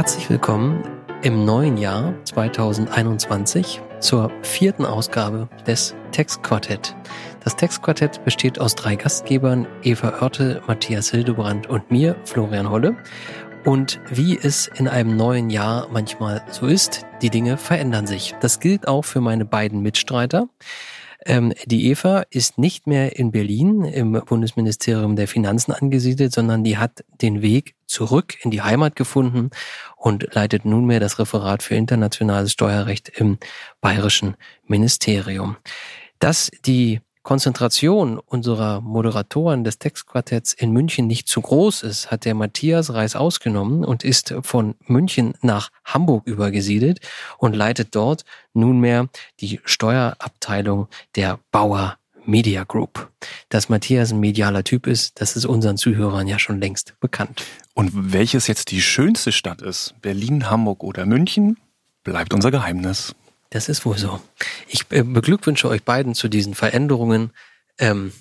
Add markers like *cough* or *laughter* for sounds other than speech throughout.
Herzlich willkommen im neuen Jahr 2021 zur vierten Ausgabe des Textquartett. Das Textquartett besteht aus drei Gastgebern, Eva Oertel, Matthias Hildebrand und mir, Florian Holle. Und wie es in einem neuen Jahr manchmal so ist, die Dinge verändern sich. Das gilt auch für meine beiden Mitstreiter. Ähm, die Eva ist nicht mehr in Berlin im Bundesministerium der Finanzen angesiedelt, sondern die hat den Weg zurück in die Heimat gefunden und leitet nunmehr das Referat für internationales Steuerrecht im Bayerischen Ministerium. Dass die Konzentration unserer Moderatoren des Textquartetts in München nicht zu groß ist, hat der Matthias Reis ausgenommen und ist von München nach Hamburg übergesiedelt und leitet dort nunmehr die Steuerabteilung der Bauer Media Group. Dass Matthias ein medialer Typ ist, das ist unseren Zuhörern ja schon längst bekannt. Und welches jetzt die schönste Stadt ist, Berlin, Hamburg oder München, bleibt unser Geheimnis. Das ist wohl so. Ich äh, beglückwünsche euch beiden zu diesen Veränderungen. Ähm,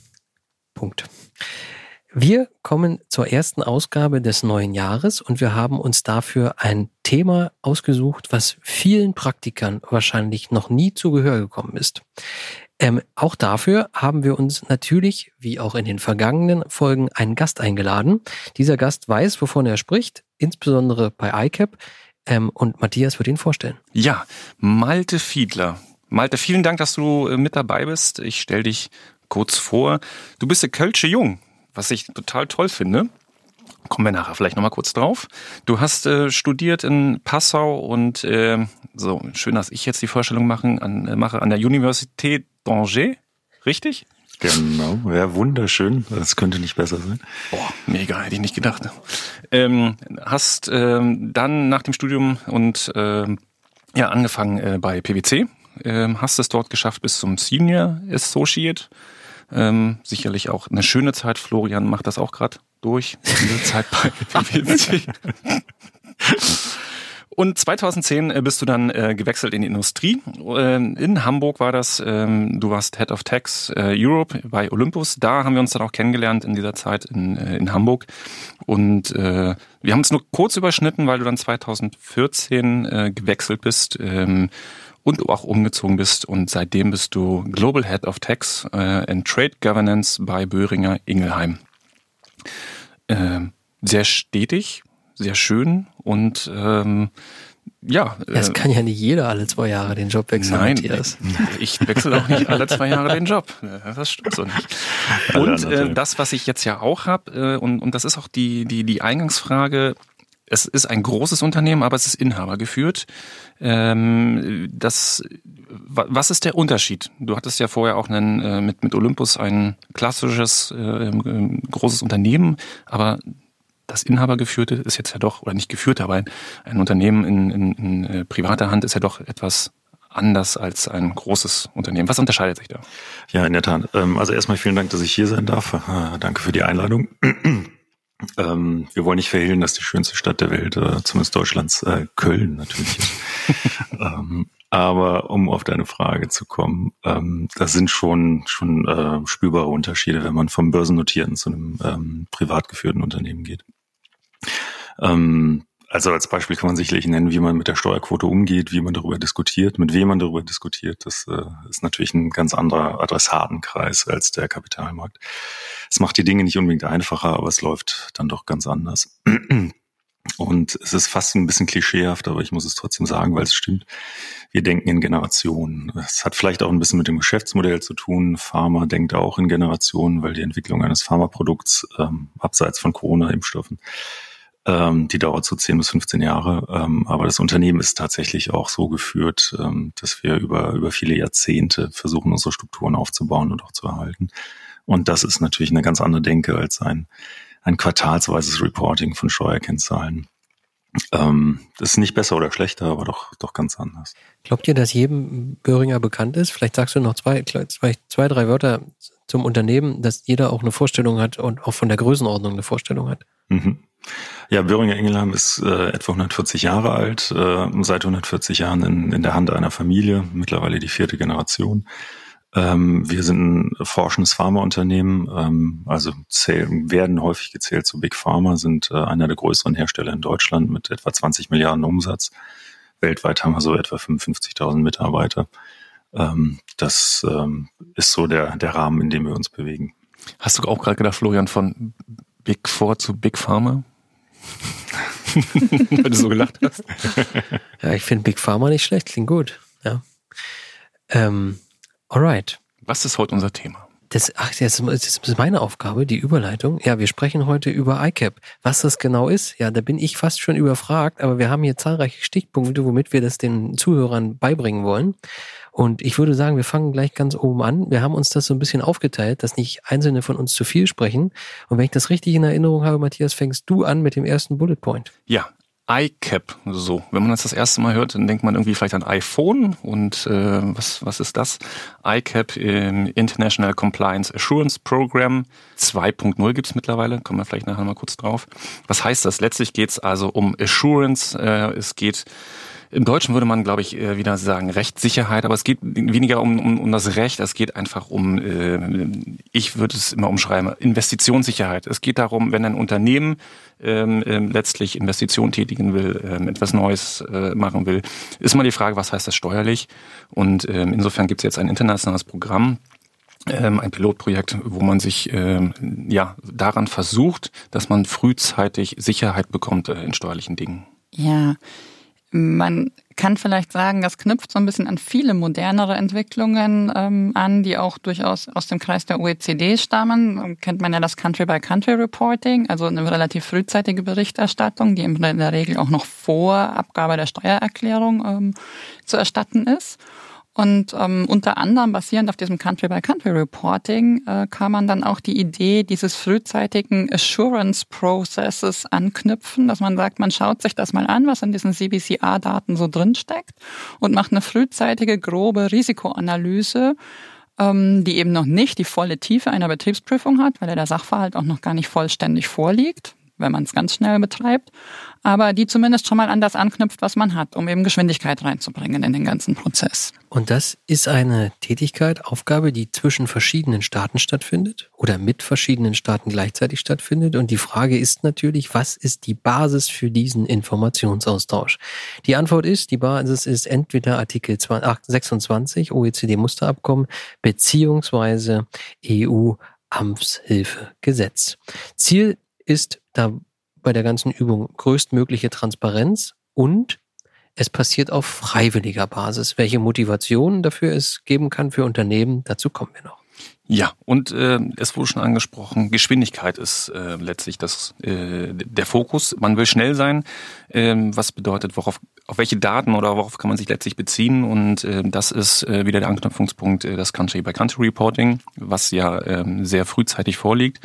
Punkt. Wir kommen zur ersten Ausgabe des neuen Jahres und wir haben uns dafür ein Thema ausgesucht, was vielen Praktikern wahrscheinlich noch nie zu Gehör gekommen ist. Ähm, auch dafür haben wir uns natürlich, wie auch in den vergangenen Folgen, einen Gast eingeladen. Dieser Gast weiß, wovon er spricht, insbesondere bei ICAP. Ähm, und Matthias wird ihn vorstellen. Ja, Malte Fiedler. Malte, vielen Dank, dass du äh, mit dabei bist. Ich stelle dich kurz vor. Du bist der Kölsche Jung, was ich total toll finde. Kommen wir nachher vielleicht nochmal kurz drauf. Du hast äh, studiert in Passau und äh, so schön, dass ich jetzt die Vorstellung machen, an, äh, mache an der Universität d'Angers, richtig? Genau, ja, wunderschön. Das könnte nicht besser sein. Boah, mega, hätte ich nicht gedacht. Ähm, hast ähm, dann nach dem Studium und ähm, ja angefangen äh, bei PwC, ähm, hast es dort geschafft bis zum Senior Associate. Ähm, sicherlich auch eine schöne Zeit. Florian macht das auch gerade durch. Diese Zeit bei PwC. *laughs* Und 2010 äh, bist du dann äh, gewechselt in die Industrie. Äh, in Hamburg war das. Ähm, du warst Head of Tax äh, Europe bei Olympus. Da haben wir uns dann auch kennengelernt in dieser Zeit in, äh, in Hamburg. Und äh, wir haben uns nur kurz überschnitten, weil du dann 2014 äh, gewechselt bist. Ähm, und auch umgezogen bist und seitdem bist du Global Head of Tax äh, and Trade Governance bei Böhringer Ingelheim. Äh, sehr stetig, sehr schön und ähm, ja. Es äh, kann ja nicht jeder alle zwei Jahre den Job wechseln, Nein, Matthias. ich wechsle auch nicht alle zwei Jahre den Job. Das stimmt so nicht. Und äh, das, was ich jetzt ja auch habe, äh, und, und das ist auch die, die, die Eingangsfrage, es ist ein großes Unternehmen, aber es ist Inhaber geführt. Ähm, das, was ist der Unterschied? Du hattest ja vorher auch einen, äh, mit, mit Olympus ein klassisches, äh, großes Unternehmen, aber das Inhabergeführte ist jetzt ja doch, oder nicht geführte, aber ein, ein Unternehmen in, in, in äh, privater Hand ist ja doch etwas anders als ein großes Unternehmen. Was unterscheidet sich da? Ja, in der Tat. Ähm, also erstmal vielen Dank, dass ich hier sein darf. Äh, danke für die Einladung. *clears throat* Ähm, wir wollen nicht verhehlen, dass die schönste Stadt der Welt, äh, zumindest Deutschlands, Köln natürlich ist. *laughs* Ähm, aber um auf deine Frage zu kommen, das sind schon schon spürbare Unterschiede, wenn man vom börsennotierten zu einem privat geführten Unternehmen geht. Ähm, also als Beispiel kann man sicherlich nennen, wie man mit der Steuerquote umgeht, wie man darüber diskutiert, mit wem man darüber diskutiert. Das äh, ist natürlich ein ganz anderer Adressatenkreis als der Kapitalmarkt. Es macht die Dinge nicht unbedingt einfacher, aber es läuft dann doch ganz anders. Und es ist fast ein bisschen klischeehaft, aber ich muss es trotzdem sagen, weil es stimmt. Wir denken in Generationen. Es hat vielleicht auch ein bisschen mit dem Geschäftsmodell zu tun. Pharma denkt auch in Generationen, weil die Entwicklung eines Pharmaprodukts ähm, abseits von Corona-Impfstoffen ähm, die dauert so 10 bis 15 Jahre. Ähm, aber das Unternehmen ist tatsächlich auch so geführt, ähm, dass wir über, über viele Jahrzehnte versuchen, unsere Strukturen aufzubauen und auch zu erhalten. Und das ist natürlich eine ganz andere Denke als ein, ein quartalsweises Reporting von Steuerkennzahlen. Ähm, das ist nicht besser oder schlechter, aber doch, doch ganz anders. Glaubt ihr, dass jedem Böhringer bekannt ist? Vielleicht sagst du noch zwei, zwei, zwei, drei Wörter zum Unternehmen, dass jeder auch eine Vorstellung hat und auch von der Größenordnung eine Vorstellung hat. Mhm. Ja, Böhringer Ingelheim ist äh, etwa 140 Jahre alt, äh, seit 140 Jahren in, in der Hand einer Familie, mittlerweile die vierte Generation. Ähm, wir sind ein forschendes Pharmaunternehmen, ähm, also zählen, werden häufig gezählt zu Big Pharma, sind äh, einer der größeren Hersteller in Deutschland mit etwa 20 Milliarden Umsatz. Weltweit haben wir so etwa 55.000 Mitarbeiter. Ähm, das ähm, ist so der, der Rahmen, in dem wir uns bewegen. Hast du auch gerade gedacht, Florian, von Big Four zu Big Pharma? *laughs* Weil du so gelacht hast. *laughs* Ja, ich finde Big Pharma nicht schlecht, klingt gut. Ja. Ähm, alright. Was ist heute unser Thema? Das, ach, das ist meine Aufgabe, die Überleitung. Ja, wir sprechen heute über ICAP. Was das genau ist, ja, da bin ich fast schon überfragt, aber wir haben hier zahlreiche Stichpunkte, womit wir das den Zuhörern beibringen wollen. Und ich würde sagen, wir fangen gleich ganz oben an. Wir haben uns das so ein bisschen aufgeteilt, dass nicht einzelne von uns zu viel sprechen. Und wenn ich das richtig in Erinnerung habe, Matthias, fängst du an mit dem ersten Bullet Point. Ja, iCap, so. Wenn man das das erste Mal hört, dann denkt man irgendwie vielleicht an iPhone und äh, was, was ist das? iCap im International Compliance Assurance Program 2.0 gibt's mittlerweile, kommen wir vielleicht nachher mal kurz drauf. Was heißt das? Letztlich geht's also um Assurance, äh, es geht im Deutschen würde man, glaube ich, äh, wieder sagen Rechtssicherheit, aber es geht weniger um, um, um das Recht, es geht einfach um, äh, ich würde es immer umschreiben, Investitionssicherheit. Es geht darum, wenn ein Unternehmen ähm, äh, letztlich Investitionen tätigen will, ähm, etwas Neues äh, machen will, ist mal die Frage, was heißt das steuerlich? Und ähm, insofern gibt es jetzt ein internationales Programm, ähm, ein Pilotprojekt, wo man sich ähm, ja daran versucht, dass man frühzeitig Sicherheit bekommt äh, in steuerlichen Dingen. Ja, man kann vielleicht sagen, das knüpft so ein bisschen an viele modernere Entwicklungen ähm, an, die auch durchaus aus dem Kreis der OECD stammen. Kennt man ja das Country-by-Country-Reporting, also eine relativ frühzeitige Berichterstattung, die in der Regel auch noch vor Abgabe der Steuererklärung ähm, zu erstatten ist. Und ähm, unter anderem basierend auf diesem Country-by-Country-Reporting äh, kann man dann auch die Idee dieses frühzeitigen Assurance-Processes anknüpfen, dass man sagt, man schaut sich das mal an, was in diesen CBCR-Daten so drinsteckt und macht eine frühzeitige, grobe Risikoanalyse, ähm, die eben noch nicht die volle Tiefe einer Betriebsprüfung hat, weil der Sachverhalt auch noch gar nicht vollständig vorliegt wenn man es ganz schnell betreibt, aber die zumindest schon mal an das anknüpft, was man hat, um eben Geschwindigkeit reinzubringen in den ganzen Prozess. Und das ist eine Tätigkeit, Aufgabe, die zwischen verschiedenen Staaten stattfindet oder mit verschiedenen Staaten gleichzeitig stattfindet. Und die Frage ist natürlich, was ist die Basis für diesen Informationsaustausch? Die Antwort ist, die Basis ist entweder Artikel 26 OECD-Musterabkommen beziehungsweise EU-Amtshilfegesetz. Ziel ist da bei der ganzen Übung größtmögliche Transparenz und es passiert auf freiwilliger Basis. Welche Motivation dafür es geben kann für Unternehmen, dazu kommen wir noch. Ja, und äh, es wurde schon angesprochen, Geschwindigkeit ist äh, letztlich das, äh, der Fokus. Man will schnell sein, äh, was bedeutet, worauf, auf welche Daten oder worauf kann man sich letztlich beziehen. Und äh, das ist äh, wieder der Anknüpfungspunkt, äh, das Country-by-Country-Reporting, was ja äh, sehr frühzeitig vorliegt.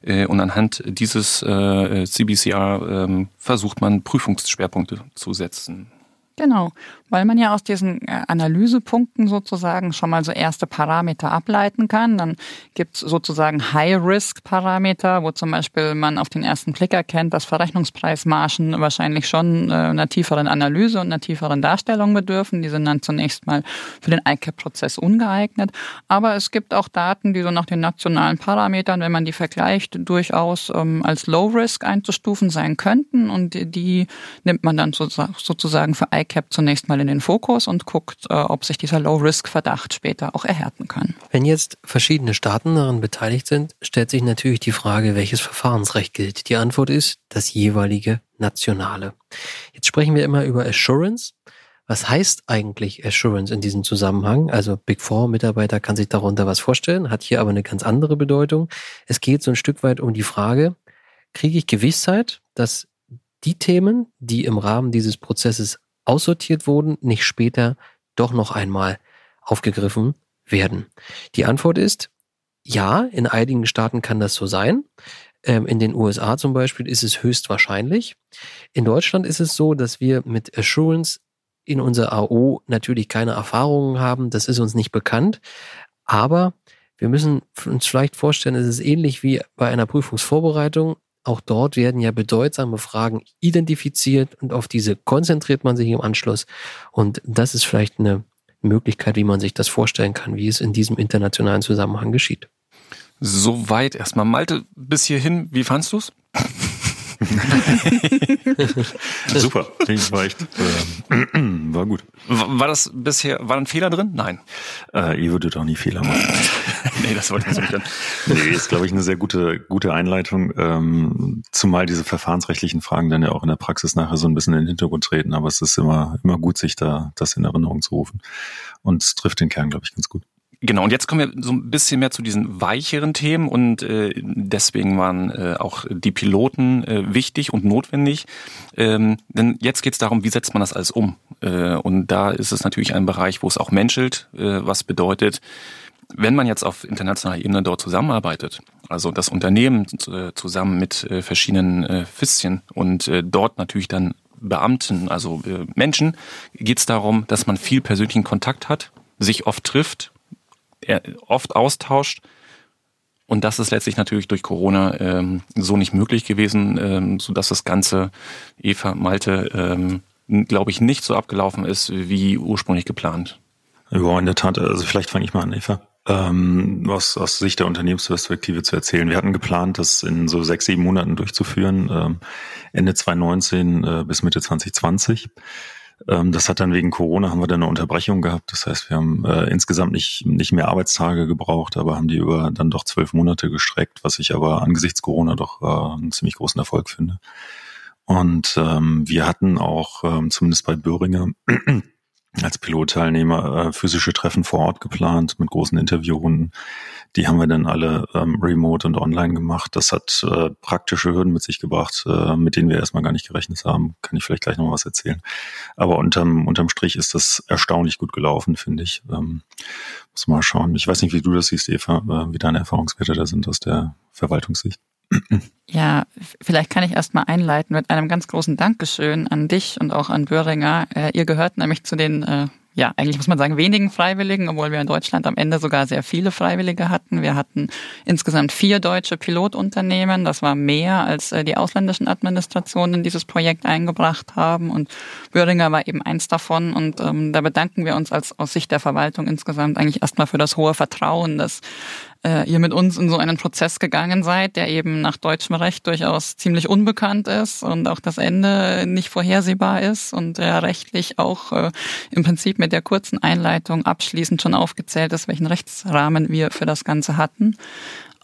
Äh, und anhand dieses äh, CBCR äh, versucht man Prüfungsschwerpunkte zu setzen. Genau, weil man ja aus diesen äh, Analysepunkten sozusagen schon mal so erste Parameter ableiten kann. Dann gibt's sozusagen High-Risk-Parameter, wo zum Beispiel man auf den ersten Blick erkennt, dass Verrechnungspreismargen wahrscheinlich schon äh, einer tieferen Analyse und einer tieferen Darstellung bedürfen. Die sind dann zunächst mal für den ICAP-Prozess ungeeignet. Aber es gibt auch Daten, die so nach den nationalen Parametern, wenn man die vergleicht, durchaus ähm, als Low-Risk einzustufen sein könnten. Und die, die nimmt man dann sozusagen für ICAP zunächst mal in den Fokus und guckt, äh, ob sich dieser Low-Risk-Verdacht später auch erhärten kann. Wenn jetzt verschiedene Staaten daran beteiligt sind, stellt sich natürlich die Frage, welches Verfahrensrecht gilt. Die Antwort ist das jeweilige nationale. Jetzt sprechen wir immer über Assurance. Was heißt eigentlich Assurance in diesem Zusammenhang? Also Big Four Mitarbeiter kann sich darunter was vorstellen, hat hier aber eine ganz andere Bedeutung. Es geht so ein Stück weit um die Frage, kriege ich Gewissheit, dass die Themen, die im Rahmen dieses Prozesses aussortiert wurden, nicht später doch noch einmal aufgegriffen werden? Die Antwort ist ja, in einigen Staaten kann das so sein. Ähm, in den USA zum Beispiel ist es höchstwahrscheinlich. In Deutschland ist es so, dass wir mit Assurance in unserer AO natürlich keine Erfahrungen haben. Das ist uns nicht bekannt. Aber wir müssen uns vielleicht vorstellen, es ist ähnlich wie bei einer Prüfungsvorbereitung. Auch dort werden ja bedeutsame Fragen identifiziert und auf diese konzentriert man sich im Anschluss. Und das ist vielleicht eine Möglichkeit, wie man sich das vorstellen kann, wie es in diesem internationalen Zusammenhang geschieht. Soweit erstmal. Malte, bis hierhin, wie fandst du's? *laughs* Super, das war echt, äh, *clears throat* war gut. War das bisher, war ein Fehler drin? Nein. Äh, ihr würdet auch nie Fehler machen. *laughs* nee, das wollte ich nicht. nee, ist, glaube ich, eine sehr gute, gute Einleitung, ähm, zumal diese verfahrensrechtlichen Fragen dann ja auch in der Praxis nachher so ein bisschen in den Hintergrund treten, aber es ist immer, immer gut, sich da das in Erinnerung zu rufen. Und es trifft den Kern, glaube ich, ganz gut. Genau, und jetzt kommen wir so ein bisschen mehr zu diesen weicheren Themen und äh, deswegen waren äh, auch die Piloten äh, wichtig und notwendig. Ähm, denn jetzt geht es darum, wie setzt man das alles um? Äh, und da ist es natürlich ein Bereich, wo es auch menschelt, äh, was bedeutet, wenn man jetzt auf internationaler Ebene dort zusammenarbeitet, also das Unternehmen äh, zusammen mit äh, verschiedenen äh, Fischen und äh, dort natürlich dann Beamten, also äh, Menschen, geht es darum, dass man viel persönlichen Kontakt hat, sich oft trifft oft austauscht. Und das ist letztlich natürlich durch Corona ähm, so nicht möglich gewesen, ähm, so dass das Ganze Eva Malte, ähm, glaube ich, nicht so abgelaufen ist wie ursprünglich geplant. Ja, in der Tat. Also vielleicht fange ich mal an, Eva. Ähm, was aus Sicht der Unternehmensperspektive zu erzählen. Wir hatten geplant, das in so sechs, sieben Monaten durchzuführen, ähm, Ende 2019 äh, bis Mitte 2020. Ähm, das hat dann wegen Corona haben wir dann eine Unterbrechung gehabt. Das heißt, wir haben äh, insgesamt nicht, nicht mehr Arbeitstage gebraucht, aber haben die über dann doch zwölf Monate gestreckt, was ich aber angesichts Corona doch äh, einen ziemlich großen Erfolg finde. Und ähm, wir hatten auch ähm, zumindest bei Böhringer *clears throat* als Pilotteilnehmer äh, physische Treffen vor Ort geplant mit großen Interviewrunden. Die haben wir dann alle ähm, remote und online gemacht. Das hat äh, praktische Hürden mit sich gebracht, äh, mit denen wir erstmal gar nicht gerechnet haben. Kann ich vielleicht gleich noch was erzählen. Aber unterm, unterm Strich ist das erstaunlich gut gelaufen, finde ich. Ähm, muss mal schauen. Ich weiß nicht, wie du das siehst, Eva, äh, wie deine Erfahrungswerte da sind aus der Verwaltungssicht. Ja, vielleicht kann ich erstmal einleiten mit einem ganz großen Dankeschön an dich und auch an Böhringer. Äh, ihr gehört nämlich zu den äh, ja, eigentlich muss man sagen, wenigen Freiwilligen, obwohl wir in Deutschland am Ende sogar sehr viele Freiwillige hatten. Wir hatten insgesamt vier deutsche Pilotunternehmen. Das war mehr, als äh, die ausländischen Administrationen in dieses Projekt eingebracht haben. Und Böhringer war eben eins davon. Und ähm, da bedanken wir uns als aus Sicht der Verwaltung insgesamt eigentlich erstmal für das hohe Vertrauen, das äh, ihr mit uns in so einen Prozess gegangen seid, der eben nach deutschem Recht durchaus ziemlich unbekannt ist und auch das Ende nicht vorhersehbar ist und der rechtlich auch äh, im Prinzip mit der kurzen Einleitung abschließend schon aufgezählt ist, welchen Rechtsrahmen wir für das Ganze hatten.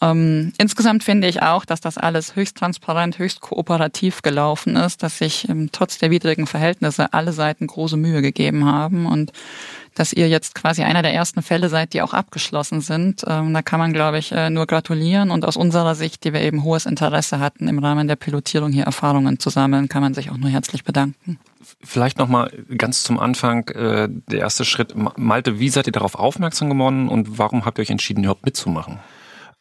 Ähm, insgesamt finde ich auch, dass das alles höchst transparent, höchst kooperativ gelaufen ist, dass sich ähm, trotz der widrigen Verhältnisse alle Seiten große Mühe gegeben haben und dass ihr jetzt quasi einer der ersten Fälle seid, die auch abgeschlossen sind. Ähm, da kann man, glaube ich, äh, nur gratulieren und aus unserer Sicht, die wir eben hohes Interesse hatten, im Rahmen der Pilotierung hier Erfahrungen zu sammeln, kann man sich auch nur herzlich bedanken. Vielleicht nochmal ganz zum Anfang äh, der erste Schritt. Malte, wie seid ihr darauf aufmerksam geworden und warum habt ihr euch entschieden, überhaupt mitzumachen?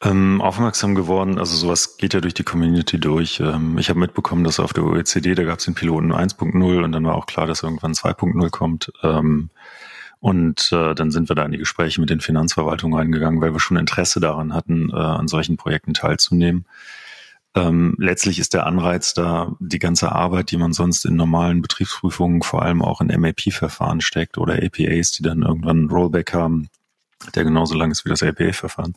Ähm, aufmerksam geworden, also sowas geht ja durch die Community durch. Ähm, ich habe mitbekommen, dass auf der OECD, da gab es den Piloten 1.0 und dann war auch klar, dass irgendwann 2.0 kommt. Ähm, und äh, dann sind wir da in die Gespräche mit den Finanzverwaltungen reingegangen, weil wir schon Interesse daran hatten, äh, an solchen Projekten teilzunehmen. Ähm, letztlich ist der Anreiz da, die ganze Arbeit, die man sonst in normalen Betriebsprüfungen, vor allem auch in MAP-Verfahren steckt oder APAs, die dann irgendwann Rollback haben, der genauso lang ist wie das LPA-Verfahren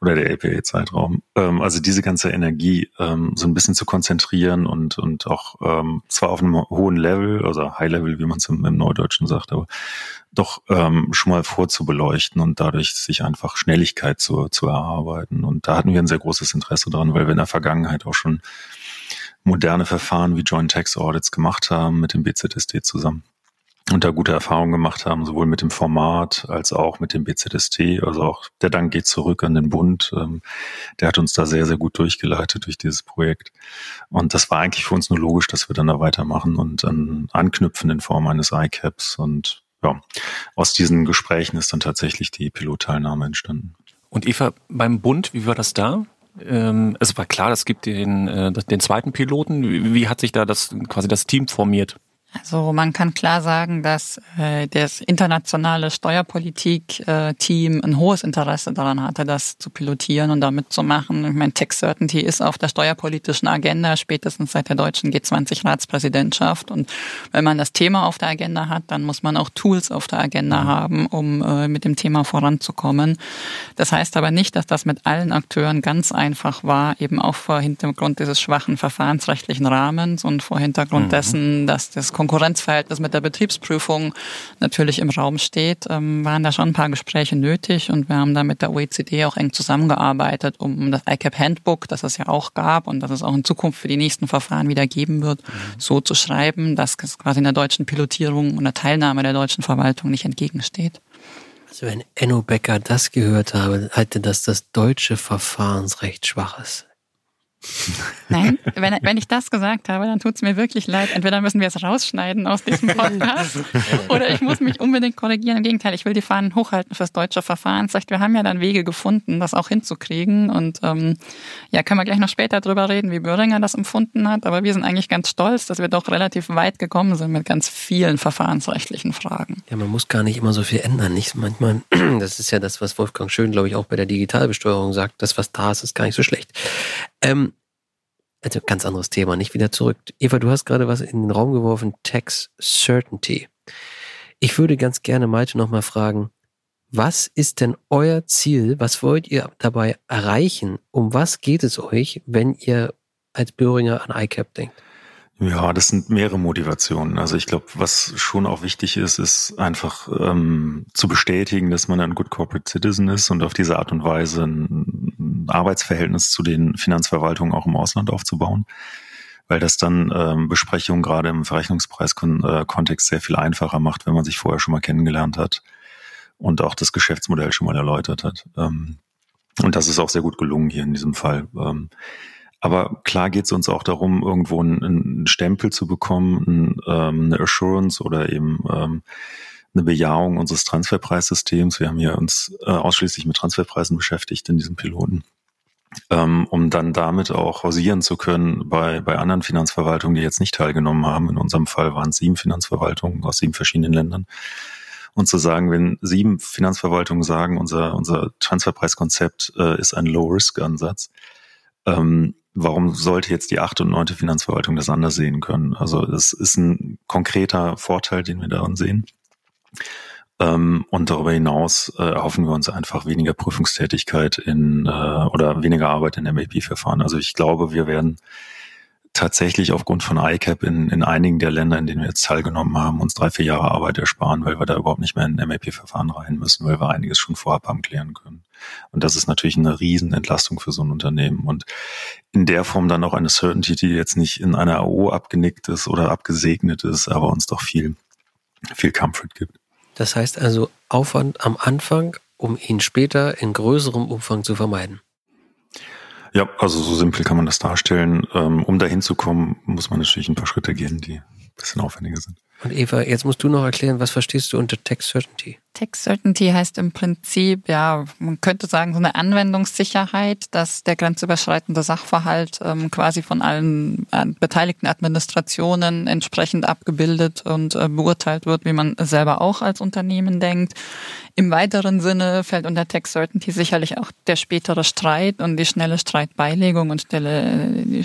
oder der LPA-Zeitraum. Ähm, also diese ganze Energie ähm, so ein bisschen zu konzentrieren und, und auch ähm, zwar auf einem hohen Level, also High Level, wie man es im, im, Neudeutschen sagt, aber doch ähm, schon mal vorzubeleuchten und dadurch sich einfach Schnelligkeit zu, zu erarbeiten. Und da hatten wir ein sehr großes Interesse dran, weil wir in der Vergangenheit auch schon moderne Verfahren wie Joint Tax Audits gemacht haben mit dem BZSD zusammen und da gute Erfahrungen gemacht haben, sowohl mit dem Format als auch mit dem BZST. Also auch der Dank geht zurück an den Bund. Ähm, der hat uns da sehr, sehr gut durchgeleitet durch dieses Projekt. Und das war eigentlich für uns nur logisch, dass wir dann da weitermachen und dann anknüpfen in Form eines ICAPs. Und ja, aus diesen Gesprächen ist dann tatsächlich die Pilotteilnahme entstanden. Und Eva, beim Bund, wie war das da? Ähm, es war klar, es gibt den, äh, den zweiten Piloten. Wie hat sich da das quasi das Team formiert? Also man kann klar sagen, dass äh, das internationale Steuerpolitik-Team ein hohes Interesse daran hatte, das zu pilotieren und damit zu machen. Ich meine, Tax Certainty ist auf der steuerpolitischen Agenda spätestens seit der deutschen G20-Ratspräsidentschaft. Und wenn man das Thema auf der Agenda hat, dann muss man auch Tools auf der Agenda mhm. haben, um äh, mit dem Thema voranzukommen. Das heißt aber nicht, dass das mit allen Akteuren ganz einfach war, eben auch vor Hintergrund dieses schwachen verfahrensrechtlichen Rahmens und vor Hintergrund mhm. dessen, dass das Konkurrenzverhältnis mit der Betriebsprüfung natürlich im Raum steht, ähm, waren da schon ein paar Gespräche nötig und wir haben da mit der OECD auch eng zusammengearbeitet, um das ICAP Handbook, das es ja auch gab und das es auch in Zukunft für die nächsten Verfahren wieder geben wird, mhm. so zu schreiben, dass es quasi in der deutschen Pilotierung und der Teilnahme der deutschen Verwaltung nicht entgegensteht. Also wenn Enno Becker das gehört habe, halte dass das deutsche Verfahrensrecht schwach ist. Nein, wenn, wenn ich das gesagt habe, dann tut es mir wirklich leid. Entweder müssen wir es rausschneiden aus diesem *laughs* Podcast oder ich muss mich unbedingt korrigieren. Im Gegenteil, ich will die Fahnen hochhalten fürs deutsche Verfahrensrecht. Wir haben ja dann Wege gefunden, das auch hinzukriegen. Und ähm, ja, können wir gleich noch später drüber reden, wie Böhringer das empfunden hat. Aber wir sind eigentlich ganz stolz, dass wir doch relativ weit gekommen sind mit ganz vielen verfahrensrechtlichen Fragen. Ja, man muss gar nicht immer so viel ändern. Nicht manchmal, *clears throat* das ist ja das, was Wolfgang Schön, glaube ich, auch bei der Digitalbesteuerung sagt. Das, was da ist, ist gar nicht so schlecht. Ähm, also ganz anderes Thema, nicht wieder zurück. Eva, du hast gerade was in den Raum geworfen, Tax Certainty. Ich würde ganz gerne Malte nochmal fragen, was ist denn euer Ziel? Was wollt ihr dabei erreichen? Um was geht es euch, wenn ihr als Böhringer an ICAP denkt? Ja, das sind mehrere Motivationen. Also ich glaube, was schon auch wichtig ist, ist einfach ähm, zu bestätigen, dass man ein Good Corporate Citizen ist und auf diese Art und Weise ein Arbeitsverhältnis zu den Finanzverwaltungen auch im Ausland aufzubauen, weil das dann ähm, Besprechungen gerade im Verrechnungspreiskontext sehr viel einfacher macht, wenn man sich vorher schon mal kennengelernt hat und auch das Geschäftsmodell schon mal erläutert hat. Ähm, und das ist auch sehr gut gelungen hier in diesem Fall. Ähm, aber klar geht es uns auch darum, irgendwo einen, einen Stempel zu bekommen, ein, ähm, eine Assurance oder eben ähm, eine Bejahung unseres Transferpreissystems. Wir haben hier uns äh, ausschließlich mit Transferpreisen beschäftigt in diesem Piloten, ähm, um dann damit auch hausieren zu können bei, bei anderen Finanzverwaltungen, die jetzt nicht teilgenommen haben. In unserem Fall waren es sieben Finanzverwaltungen aus sieben verschiedenen Ländern. Und zu sagen, wenn sieben Finanzverwaltungen sagen, unser, unser Transferpreiskonzept äh, ist ein Low-Risk-Ansatz, ähm, warum sollte jetzt die achte und neunte Finanzverwaltung das anders sehen können? Also das ist ein konkreter Vorteil, den wir daran sehen. Ähm, und darüber hinaus äh, erhoffen wir uns einfach weniger Prüfungstätigkeit in äh, oder weniger Arbeit in MAP-Verfahren. Also ich glaube, wir werden tatsächlich aufgrund von ICAP in, in einigen der Länder, in denen wir jetzt teilgenommen haben, uns drei, vier Jahre Arbeit ersparen, weil wir da überhaupt nicht mehr in MAP-Verfahren rein müssen, weil wir einiges schon vorab haben klären können. Und das ist natürlich eine Riesenentlastung für so ein Unternehmen. Und in der Form dann auch eine Certainty, die jetzt nicht in einer AO abgenickt ist oder abgesegnet ist, aber uns doch viel, viel Comfort gibt. Das heißt also Aufwand am Anfang, um ihn später in größerem Umfang zu vermeiden. Ja, also so simpel kann man das darstellen. Ähm, um dahin zu kommen, muss man natürlich ein paar Schritte gehen, die ein bisschen aufwendiger sind. Und Eva, jetzt musst du noch erklären, was verstehst du unter Tax Certainty? Tax Certainty heißt im Prinzip, ja, man könnte sagen, so eine Anwendungssicherheit, dass der grenzüberschreitende Sachverhalt ähm, quasi von allen äh, beteiligten Administrationen entsprechend abgebildet und äh, beurteilt wird, wie man selber auch als Unternehmen denkt. Im weiteren Sinne fällt unter Tax Certainty sicherlich auch der spätere Streit und die schnelle Streitbeilegung und schnelle, die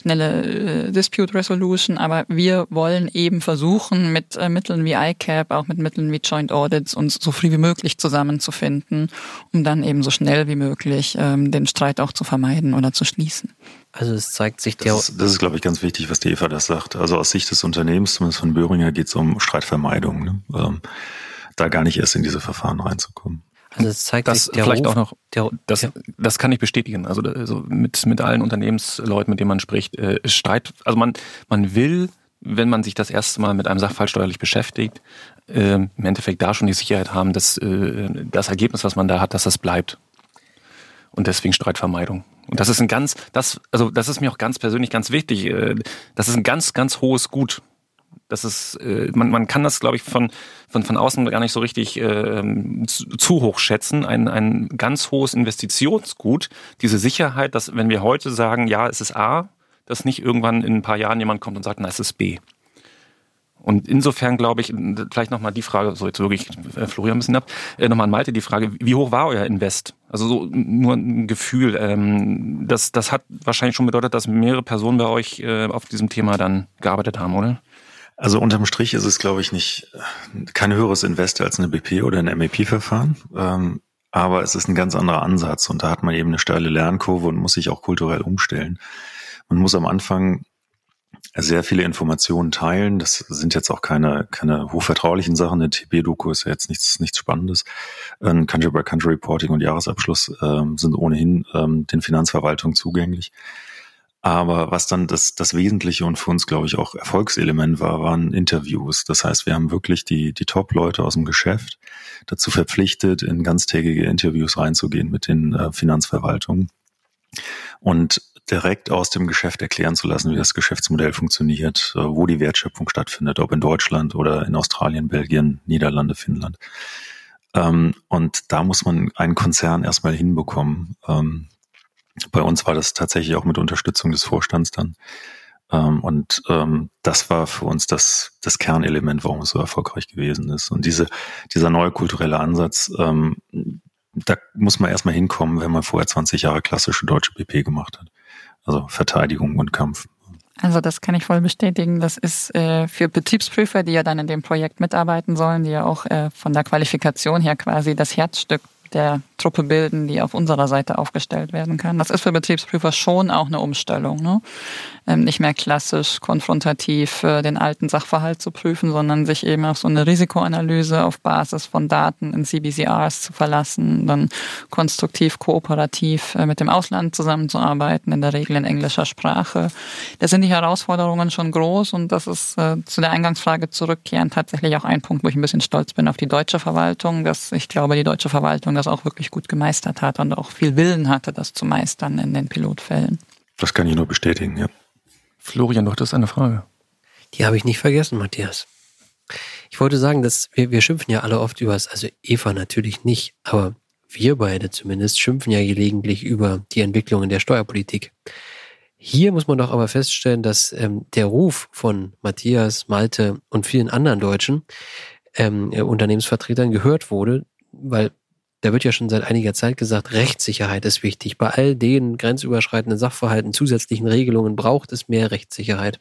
schnelle äh, Dispute Resolution. Aber wir wollen eben versuchen, mit äh, Mitteln wie ICAP, auch mit Mitteln wie Joint Audits, uns so früh wie möglich zusammenzufinden, um dann eben so schnell wie möglich ähm, den Streit auch zu vermeiden oder zu schließen. Also es zeigt sich der. Das ist, das ist, glaube ich, ganz wichtig, was die Eva das sagt. Also aus Sicht des Unternehmens, zumindest von Böhringer, geht es um Streitvermeidung. Ne? Ähm, da gar nicht erst in diese Verfahren reinzukommen. Also es zeigt das sich der vielleicht Ruf, auch noch. Der, das, das kann ich bestätigen. Also, also mit mit allen Unternehmensleuten, mit denen man spricht, äh, Streit. Also man man will wenn man sich das erste Mal mit einem Sachverhalt steuerlich beschäftigt, äh, im Endeffekt da schon die Sicherheit haben, dass äh, das Ergebnis, was man da hat, dass das bleibt. Und deswegen Streitvermeidung. Und das ist ein ganz, das, also das ist mir auch ganz persönlich ganz wichtig. Äh, das ist ein ganz, ganz hohes Gut. Das ist, äh, man, man kann das, glaube ich, von, von, von außen gar nicht so richtig äh, zu, zu hoch schätzen. Ein, ein ganz hohes Investitionsgut, diese Sicherheit, dass wenn wir heute sagen, ja, es ist A, dass nicht irgendwann in ein paar Jahren jemand kommt und sagt, na, es ist B. Und insofern glaube ich, vielleicht nochmal die Frage, so jetzt wirklich äh, Florian ein bisschen ab, äh, nochmal an Malte die Frage, wie hoch war euer Invest? Also so nur ein Gefühl. Ähm, das, das hat wahrscheinlich schon bedeutet, dass mehrere Personen bei euch äh, auf diesem Thema dann gearbeitet haben, oder? Also unterm Strich ist es, glaube ich, nicht kein höheres Invest als eine BP oder ein MEP-Verfahren. Ähm, aber es ist ein ganz anderer Ansatz und da hat man eben eine steile Lernkurve und muss sich auch kulturell umstellen. Man muss am Anfang sehr viele Informationen teilen. Das sind jetzt auch keine, keine hochvertraulichen Sachen. Eine TB-Doku ist ja jetzt nichts, nichts Spannendes. Ein Country-by-Country-Reporting und Jahresabschluss ähm, sind ohnehin ähm, den Finanzverwaltungen zugänglich. Aber was dann das, das Wesentliche und für uns, glaube ich, auch Erfolgselement war, waren Interviews. Das heißt, wir haben wirklich die, die Top-Leute aus dem Geschäft dazu verpflichtet, in ganztägige Interviews reinzugehen mit den äh, Finanzverwaltungen und direkt aus dem Geschäft erklären zu lassen, wie das Geschäftsmodell funktioniert, äh, wo die Wertschöpfung stattfindet, ob in Deutschland oder in Australien, Belgien, Niederlande, Finnland. Ähm, und da muss man einen Konzern erstmal hinbekommen. Ähm, bei uns war das tatsächlich auch mit Unterstützung des Vorstands dann. Ähm, und das war für uns das, das Kernelement, warum es so erfolgreich gewesen ist. Und diese, dieser neue kulturelle Ansatz, da muss man erstmal hinkommen, wenn man vorher 20 Jahre klassische deutsche BP gemacht hat. Also Verteidigung und Kampf. Also das kann ich voll bestätigen. Das ist äh, für Betriebsprüfer, die ja dann in dem Projekt mitarbeiten sollen, die ja auch äh, von der Qualifikation her quasi das Herzstück der Truppe bilden, die auf unserer Seite aufgestellt werden kann. Das ist für Betriebsprüfer schon auch eine Umstellung. Ne? Ähm, nicht mehr klassisch konfrontativ äh, den alten Sachverhalt zu prüfen, sondern sich eben auf so eine Risikoanalyse auf Basis von Daten in CBCRs zu verlassen, dann konstruktiv, kooperativ äh, mit dem Ausland zusammenzuarbeiten, in der Regel in englischer Sprache. Da sind die Herausforderungen schon groß und das ist äh, zu der Eingangsfrage zurückkehrend tatsächlich auch ein Punkt, wo ich ein bisschen stolz bin auf die deutsche Verwaltung, dass ich glaube, die deutsche Verwaltung das auch wirklich gut gemeistert hat und auch viel Willen hatte, das zu meistern in den Pilotfällen. Das kann ich nur bestätigen, ja. Florian, du hattest eine Frage. Die habe ich nicht vergessen, Matthias. Ich wollte sagen, dass wir, wir schimpfen ja alle oft über es, also Eva natürlich nicht, aber wir beide zumindest schimpfen ja gelegentlich über die Entwicklung in der Steuerpolitik. Hier muss man doch aber feststellen, dass ähm, der Ruf von Matthias, Malte und vielen anderen deutschen ähm, äh, Unternehmensvertretern gehört wurde, weil da wird ja schon seit einiger Zeit gesagt, Rechtssicherheit ist wichtig. Bei all den grenzüberschreitenden Sachverhalten, zusätzlichen Regelungen braucht es mehr Rechtssicherheit.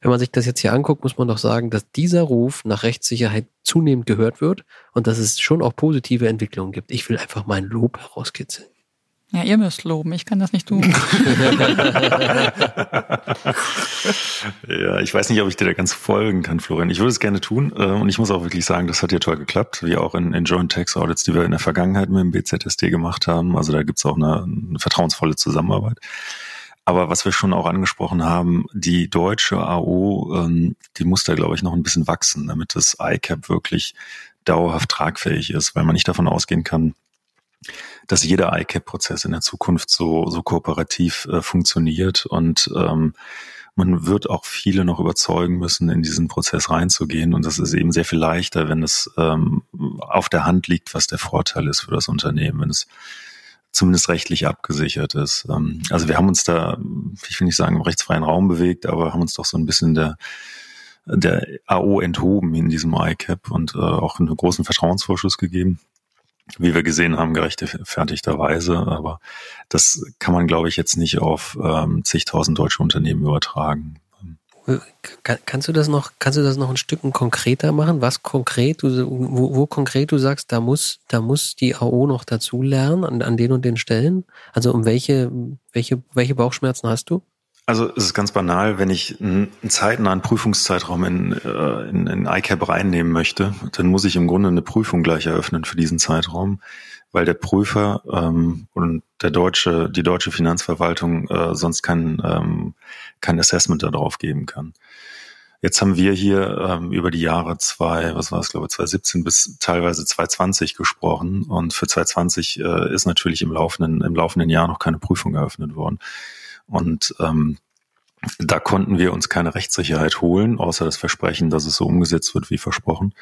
Wenn man sich das jetzt hier anguckt, muss man doch sagen, dass dieser Ruf nach Rechtssicherheit zunehmend gehört wird und dass es schon auch positive Entwicklungen gibt. Ich will einfach mein Lob herauskitzeln. Ja, ihr müsst loben, ich kann das nicht tun. *laughs* ja, ich weiß nicht, ob ich dir da ganz folgen kann, Florian. Ich würde es gerne tun äh, und ich muss auch wirklich sagen, das hat ja toll geklappt, wie auch in, in Joint Tax Audits, die wir in der Vergangenheit mit dem BZSD gemacht haben. Also da gibt's auch eine, eine vertrauensvolle Zusammenarbeit. Aber was wir schon auch angesprochen haben, die deutsche AO, ähm, die muss da, glaube ich, noch ein bisschen wachsen, damit das ICAP wirklich dauerhaft tragfähig ist, weil man nicht davon ausgehen kann, dass jeder ICAP-Prozess in der Zukunft so, so kooperativ äh, funktioniert und ähm, man wird auch viele noch überzeugen müssen, in diesen Prozess reinzugehen. Und das ist eben sehr viel leichter, wenn es ähm, auf der Hand liegt, was der Vorteil ist für das Unternehmen, wenn es zumindest rechtlich abgesichert ist. Ähm, also wir haben uns da, ich will nicht sagen, im rechtsfreien Raum bewegt, aber haben uns doch so ein bisschen der der AO enthoben in diesem ICAP und äh, auch einen großen Vertrauensvorschuss gegeben wie wir gesehen haben, gerechtfertigterweise. Aber das kann man, glaube ich, jetzt nicht auf ähm, zigtausend deutsche Unternehmen übertragen. Kann, kannst du das noch, kannst du das noch ein Stück konkreter machen? Was konkret, du, wo, wo konkret du sagst, da muss, da muss die AO noch dazu lernen an, an den und den Stellen? Also um welche, welche, welche Bauchschmerzen hast du? Also es ist ganz banal, wenn ich einen zeitnahen Prüfungszeitraum in, äh, in, in ICAP reinnehmen möchte, dann muss ich im Grunde eine Prüfung gleich eröffnen für diesen Zeitraum, weil der Prüfer ähm, und der deutsche, die deutsche Finanzverwaltung äh, sonst kein, ähm, kein Assessment darauf geben kann. Jetzt haben wir hier ähm, über die Jahre zwei, was war es, glaube ich, 2017 bis teilweise 2020 gesprochen. Und für 2020 äh, ist natürlich im laufenden, im laufenden Jahr noch keine Prüfung eröffnet worden. Und ähm, da konnten wir uns keine Rechtssicherheit holen, außer das Versprechen, dass es so umgesetzt wird wie versprochen.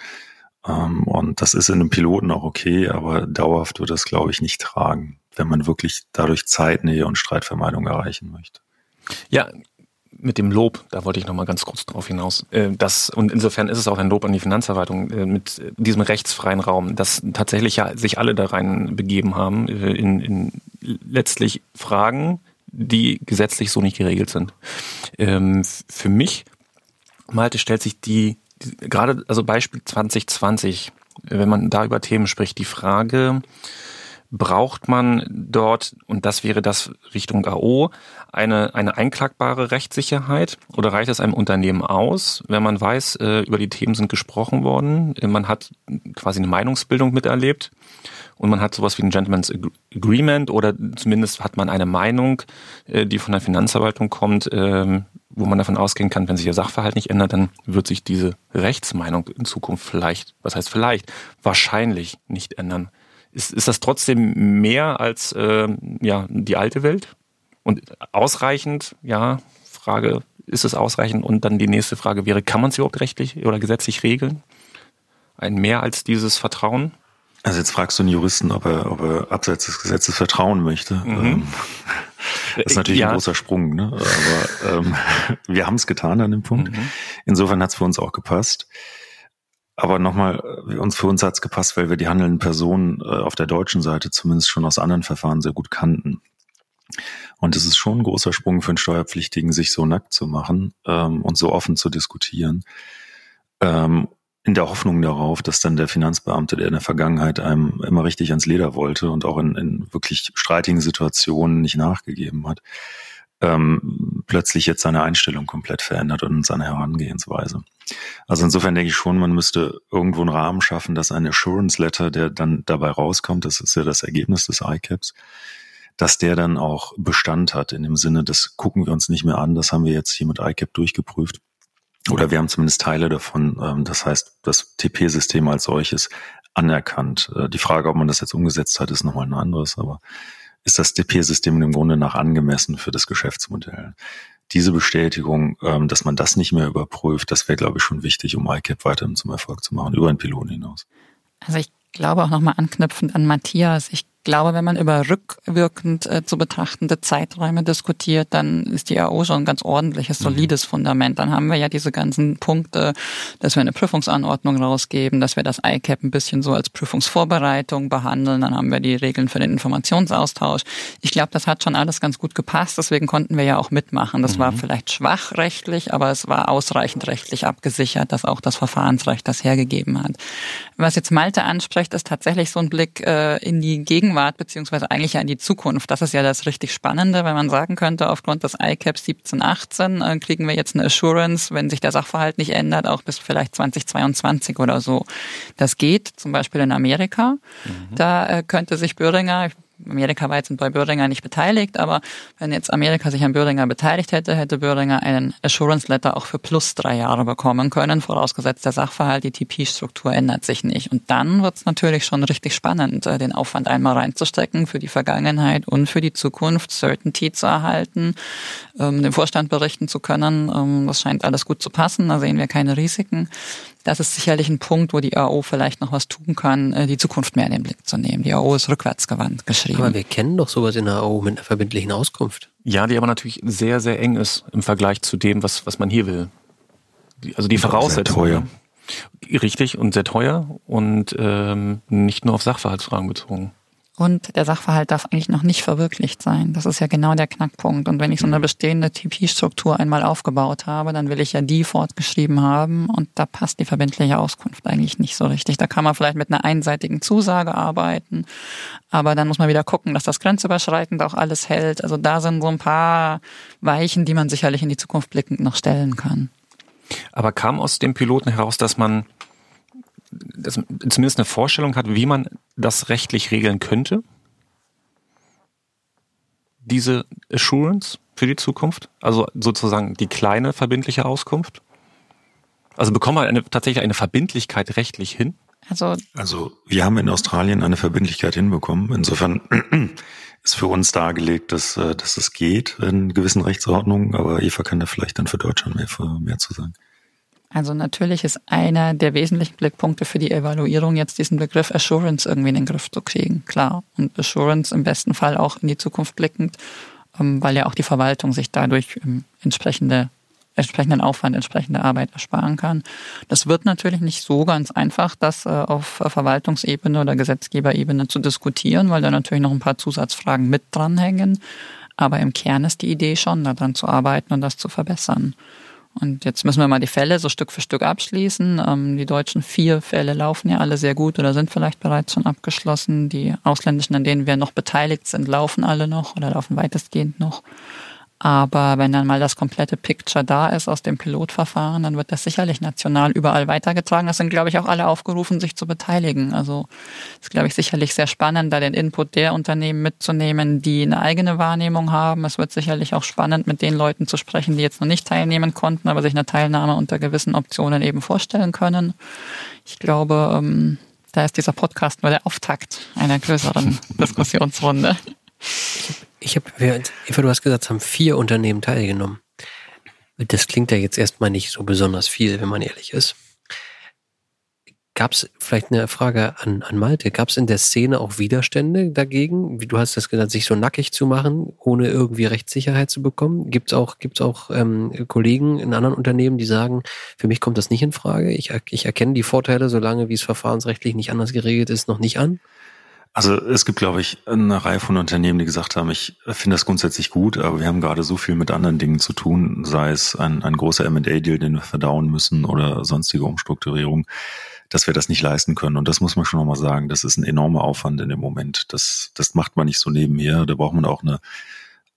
Ähm, und das ist in einem Piloten auch okay, aber dauerhaft wird das, glaube ich, nicht tragen, wenn man wirklich dadurch Zeitnähe und Streitvermeidung erreichen möchte. Ja, mit dem Lob, da wollte ich noch mal ganz kurz drauf hinaus. Äh, das, und insofern ist es auch ein Lob an die Finanzverwaltung äh, mit diesem rechtsfreien Raum, dass tatsächlich ja sich alle da rein begeben haben äh, in, in letztlich Fragen, die gesetzlich so nicht geregelt sind. Ähm, für mich, Malte, stellt sich die, die gerade, also Beispiel 2020, wenn man da über Themen spricht, die Frage, braucht man dort, und das wäre das Richtung AO, eine, eine einklagbare Rechtssicherheit oder reicht es einem Unternehmen aus, wenn man weiß, äh, über die Themen sind gesprochen worden, man hat quasi eine Meinungsbildung miterlebt und man hat sowas wie ein Gentleman's Agreement oder zumindest hat man eine Meinung, äh, die von der Finanzverwaltung kommt, ähm, wo man davon ausgehen kann, wenn sich der Sachverhalt nicht ändert, dann wird sich diese Rechtsmeinung in Zukunft vielleicht, was heißt vielleicht, wahrscheinlich nicht ändern. Ist, ist das trotzdem mehr als äh, ja, die alte Welt? Und ausreichend, ja, Frage, ist es ausreichend? Und dann die nächste Frage wäre, kann man es überhaupt rechtlich oder gesetzlich regeln? Ein mehr als dieses Vertrauen? Also jetzt fragst du einen Juristen, ob er, ob er abseits des Gesetzes vertrauen möchte. Mhm. Ähm, *laughs* das ist natürlich ja. ein großer Sprung, ne? aber ähm, *laughs* wir haben es getan an dem Punkt. Mhm. Insofern hat es für uns auch gepasst. Aber nochmal, äh, uns, für uns hat es gepasst, weil wir die handelnden Personen äh, auf der deutschen Seite zumindest schon aus anderen Verfahren sehr gut kannten. Und es ist schon ein großer Sprung für einen Steuerpflichtigen, sich so nackt zu machen ähm, und so offen zu diskutieren. Ähm, in der Hoffnung darauf, dass dann der Finanzbeamte, der in der Vergangenheit einem immer richtig ans Leder wollte und auch in, in wirklich streitigen Situationen nicht nachgegeben hat, ähm, plötzlich jetzt seine Einstellung komplett verändert und seine Herangehensweise. Also insofern denke ich schon, man müsste irgendwo einen Rahmen schaffen, dass ein Assurance Letter, der dann dabei rauskommt, das ist ja das Ergebnis des ICAPs, dass der dann auch Bestand hat in dem Sinne, das gucken wir uns nicht mehr an, das haben wir jetzt hier mit ICAP durchgeprüft. Oder wir haben zumindest Teile davon, ähm, das heißt, das TP-System als solches anerkannt. Äh, die Frage, ob man das jetzt umgesetzt hat, ist nochmal ein anderes, aber ist das DP-System im Grunde nach angemessen für das Geschäftsmodell. Diese Bestätigung, ähm, dass man das nicht mehr überprüft, das wäre, glaube ich, schon wichtig, um ICAP weiterhin zum Erfolg zu machen, über den Piloten hinaus. Also ich glaube auch nochmal anknüpfend an Matthias, ich glaube, wenn man über rückwirkend äh, zu betrachtende Zeiträume diskutiert, dann ist die AO schon ein ganz ordentliches, mhm. solides Fundament. Dann haben wir ja diese ganzen Punkte, dass wir eine Prüfungsanordnung rausgeben, dass wir das ICAP ein bisschen so als Prüfungsvorbereitung behandeln. Dann haben wir die Regeln für den Informationsaustausch. Ich glaube, das hat schon alles ganz gut gepasst. Deswegen konnten wir ja auch mitmachen. Das mhm. war vielleicht schwach rechtlich, aber es war ausreichend rechtlich abgesichert, dass auch das Verfahrensrecht das hergegeben hat. Was jetzt Malte anspricht, ist tatsächlich so ein Blick äh, in die Gegenwart Gegenwart beziehungsweise eigentlich ja in die Zukunft. Das ist ja das richtig Spannende, wenn man sagen könnte, aufgrund des ICAP 1718 äh, kriegen wir jetzt eine Assurance, wenn sich der Sachverhalt nicht ändert, auch bis vielleicht 2022 oder so. Das geht zum Beispiel in Amerika. Mhm. Da äh, könnte sich Böhringer, ich Amerika war jetzt bei Böhringer nicht beteiligt, aber wenn jetzt Amerika sich an Böhringer beteiligt hätte, hätte Böhringer einen Assurance Letter auch für plus drei Jahre bekommen können, vorausgesetzt der Sachverhalt, die TP-Struktur ändert sich nicht. Und dann wird es natürlich schon richtig spannend, äh, den Aufwand einmal reinzustecken für die Vergangenheit und für die Zukunft, Certainty zu erhalten, ähm, dem Vorstand berichten zu können. Ähm, das scheint alles gut zu passen, da sehen wir keine Risiken das ist sicherlich ein Punkt, wo die AO vielleicht noch was tun kann, äh, die Zukunft mehr in den Blick zu nehmen. Die AO ist rückwärtsgewandt geschrieben. Aber wir kennen doch sowas in der AO mit einer verbindlichen Auskunft. Ja, die aber natürlich sehr, sehr eng ist im Vergleich zu dem, was, was man hier will. Also die Voraussetzungen. Sehr teuer. Richtig und sehr teuer und ähm, nicht nur auf Sachverhaltsfragen bezogen. Und der Sachverhalt darf eigentlich noch nicht verwirklicht sein. Das ist ja genau der Knackpunkt. Und wenn ich so eine bestehende TP-Struktur einmal aufgebaut habe, dann will ich ja die fortgeschrieben haben. Und da passt die verbindliche Auskunft eigentlich nicht so richtig. Da kann man vielleicht mit einer einseitigen Zusage arbeiten. Aber dann muss man wieder gucken, dass das grenzüberschreitend auch alles hält. Also da sind so ein paar Weichen, die man sicherlich in die Zukunft blickend noch stellen kann. Aber kam aus dem Piloten heraus, dass man dass zumindest eine Vorstellung hat, wie man das rechtlich regeln könnte? Diese Assurance für die Zukunft? Also sozusagen die kleine verbindliche Auskunft? Also bekommen wir eine, tatsächlich eine Verbindlichkeit rechtlich hin? Also, also wir haben in Australien eine Verbindlichkeit hinbekommen. Insofern *clears throat* ist für uns dargelegt, dass, äh, dass es geht in gewissen Rechtsordnungen, aber Eva kann da vielleicht dann für Deutschland mehr, mehr zu sagen. Also natürlich ist einer der wesentlichen Blickpunkte für die Evaluierung jetzt diesen Begriff Assurance irgendwie in den Griff zu kriegen, klar. Und Assurance im besten Fall auch in die Zukunft blickend ähm, weil ja auch die Verwaltung sich dadurch ähm, entsprechende entsprechenden Aufwand, entsprechende Arbeit ersparen kann. Das wird natürlich nicht so ganz einfach, das äh, auf Verwaltungsebene oder Gesetzgeberebene zu diskutieren, weil da natürlich noch ein paar Zusatzfragen mit dranhängen. Aber im Kern ist die Idee schon, daran zu arbeiten und das zu verbessern. Und jetzt müssen wir mal die Fälle so Stück für Stück abschließen. Ähm, die deutschen vier Fälle laufen ja alle sehr gut oder sind vielleicht bereits schon abgeschlossen. Die ausländischen, an denen wir noch beteiligt sind, laufen alle noch oder laufen weitestgehend noch. Aber wenn dann mal das komplette Picture da ist aus dem Pilotverfahren, dann wird das sicherlich national überall weitergetragen. Das sind, glaube ich, auch alle aufgerufen, sich zu beteiligen. Also ist, glaube ich, sicherlich sehr spannend, da den Input der Unternehmen mitzunehmen, die eine eigene Wahrnehmung haben. Es wird sicherlich auch spannend, mit den Leuten zu sprechen, die jetzt noch nicht teilnehmen konnten, aber sich eine Teilnahme unter gewissen Optionen eben vorstellen können. Ich glaube, ähm, da ist dieser Podcast nur der Auftakt einer größeren *laughs* Diskussionsrunde. Ich habe, Eva, du hast gesagt, es haben vier Unternehmen teilgenommen. Das klingt ja jetzt erstmal nicht so besonders viel, wenn man ehrlich ist. Gab es vielleicht eine Frage an, an Malte? Gab es in der Szene auch Widerstände dagegen? Wie du hast das gesagt, sich so nackig zu machen, ohne irgendwie Rechtssicherheit zu bekommen? Gibt es auch, gibt's auch ähm, Kollegen in anderen Unternehmen, die sagen, für mich kommt das nicht in Frage? Ich, ich erkenne die Vorteile, solange wie es verfahrensrechtlich nicht anders geregelt ist, noch nicht an? Also es gibt, glaube ich, eine Reihe von Unternehmen, die gesagt haben, ich finde das grundsätzlich gut, aber wir haben gerade so viel mit anderen Dingen zu tun, sei es ein, ein großer M&A-Deal, den wir verdauen müssen oder sonstige Umstrukturierung, dass wir das nicht leisten können. Und das muss man schon nochmal sagen, das ist ein enormer Aufwand in dem Moment. Das, das macht man nicht so nebenher. Da braucht man auch eine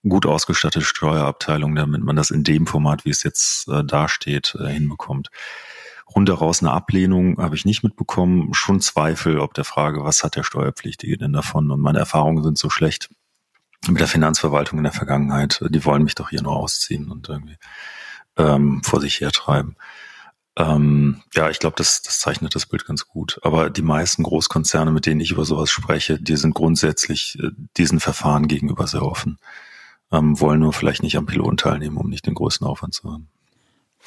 gut ausgestattete Steuerabteilung, damit man das in dem Format, wie es jetzt äh, dasteht, äh, hinbekommt rundheraus eine Ablehnung habe ich nicht mitbekommen. Schon Zweifel ob der Frage, was hat der Steuerpflichtige denn davon? Und meine Erfahrungen sind so schlecht mit der Finanzverwaltung in der Vergangenheit. Die wollen mich doch hier nur ausziehen und irgendwie ähm, vor sich hertreiben. Ähm, ja, ich glaube, das, das zeichnet das Bild ganz gut. Aber die meisten Großkonzerne, mit denen ich über sowas spreche, die sind grundsätzlich äh, diesen Verfahren gegenüber sehr offen. Ähm, wollen nur vielleicht nicht am Piloten teilnehmen, um nicht den größten Aufwand zu haben.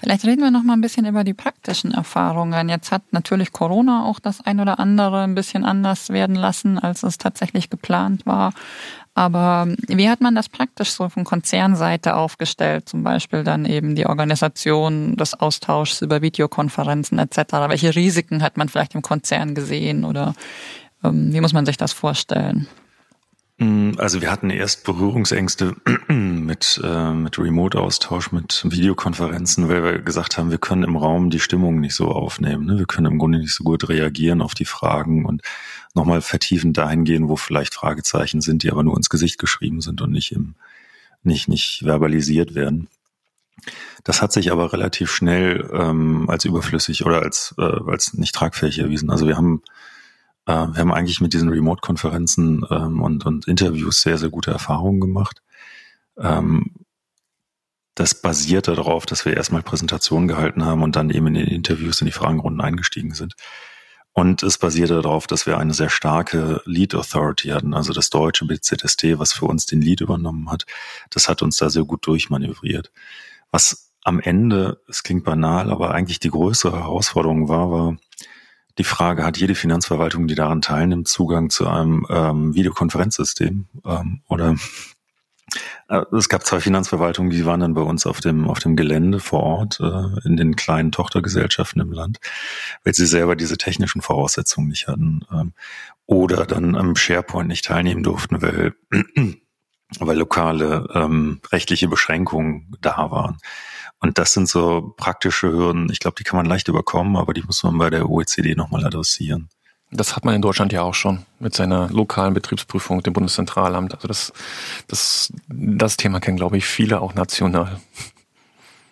Vielleicht reden wir noch mal ein bisschen über die praktischen Erfahrungen. Jetzt hat natürlich Corona auch das ein oder andere ein bisschen anders werden lassen, als es tatsächlich geplant war. Aber wie hat man das praktisch so von Konzernseite aufgestellt? Zum Beispiel dann eben die Organisation des Austauschs über Videokonferenzen etc. Welche Risiken hat man vielleicht im Konzern gesehen oder ähm, wie muss man sich das vorstellen? Mm, also wir hatten erst Berührungsängste *clears throat* mit, äh, mit Remote-Austausch, mit Videokonferenzen, weil wir gesagt haben, wir können im Raum die Stimmung nicht so aufnehmen. Ne? Wir können im Grunde nicht so gut reagieren auf die Fragen und nochmal vertiefen dahin gehen, wo vielleicht Fragezeichen sind, die aber nur ins Gesicht geschrieben sind und nicht im, nicht, nicht verbalisiert werden. Das hat sich aber relativ schnell ähm, als überflüssig oder als, äh, als nicht tragfähig erwiesen. Also wir haben äh, wir haben eigentlich mit diesen Remote-Konferenzen ähm, und, und Interviews sehr, sehr gute Erfahrungen gemacht. Ähm, das basierte darauf, dass wir erstmal Präsentationen gehalten haben und dann eben in den Interviews in die Fragenrunden eingestiegen sind. Und es basierte darauf, dass wir eine sehr starke Lead Authority hatten, also das deutsche BZST, was für uns den Lead übernommen hat. Das hat uns da sehr gut durchmanövriert. Was am Ende, es klingt banal, aber eigentlich die größere Herausforderung war, war, die Frage, hat jede Finanzverwaltung, die daran teilnimmt, Zugang zu einem ähm, Videokonferenzsystem? Ähm, oder äh, es gab zwei Finanzverwaltungen, die waren dann bei uns auf dem, auf dem Gelände vor Ort, äh, in den kleinen Tochtergesellschaften im Land, weil sie selber diese technischen Voraussetzungen nicht hatten. Ähm, oder dann am SharePoint nicht teilnehmen durften, weil, *clears throat* weil lokale ähm, rechtliche Beschränkungen da waren. Und das sind so praktische Hürden. Ich glaube, die kann man leicht überkommen, aber die muss man bei der OECD nochmal adressieren. Das hat man in Deutschland ja auch schon mit seiner lokalen Betriebsprüfung, dem Bundeszentralamt. Also das, das, das Thema kennen, glaube ich, viele auch national.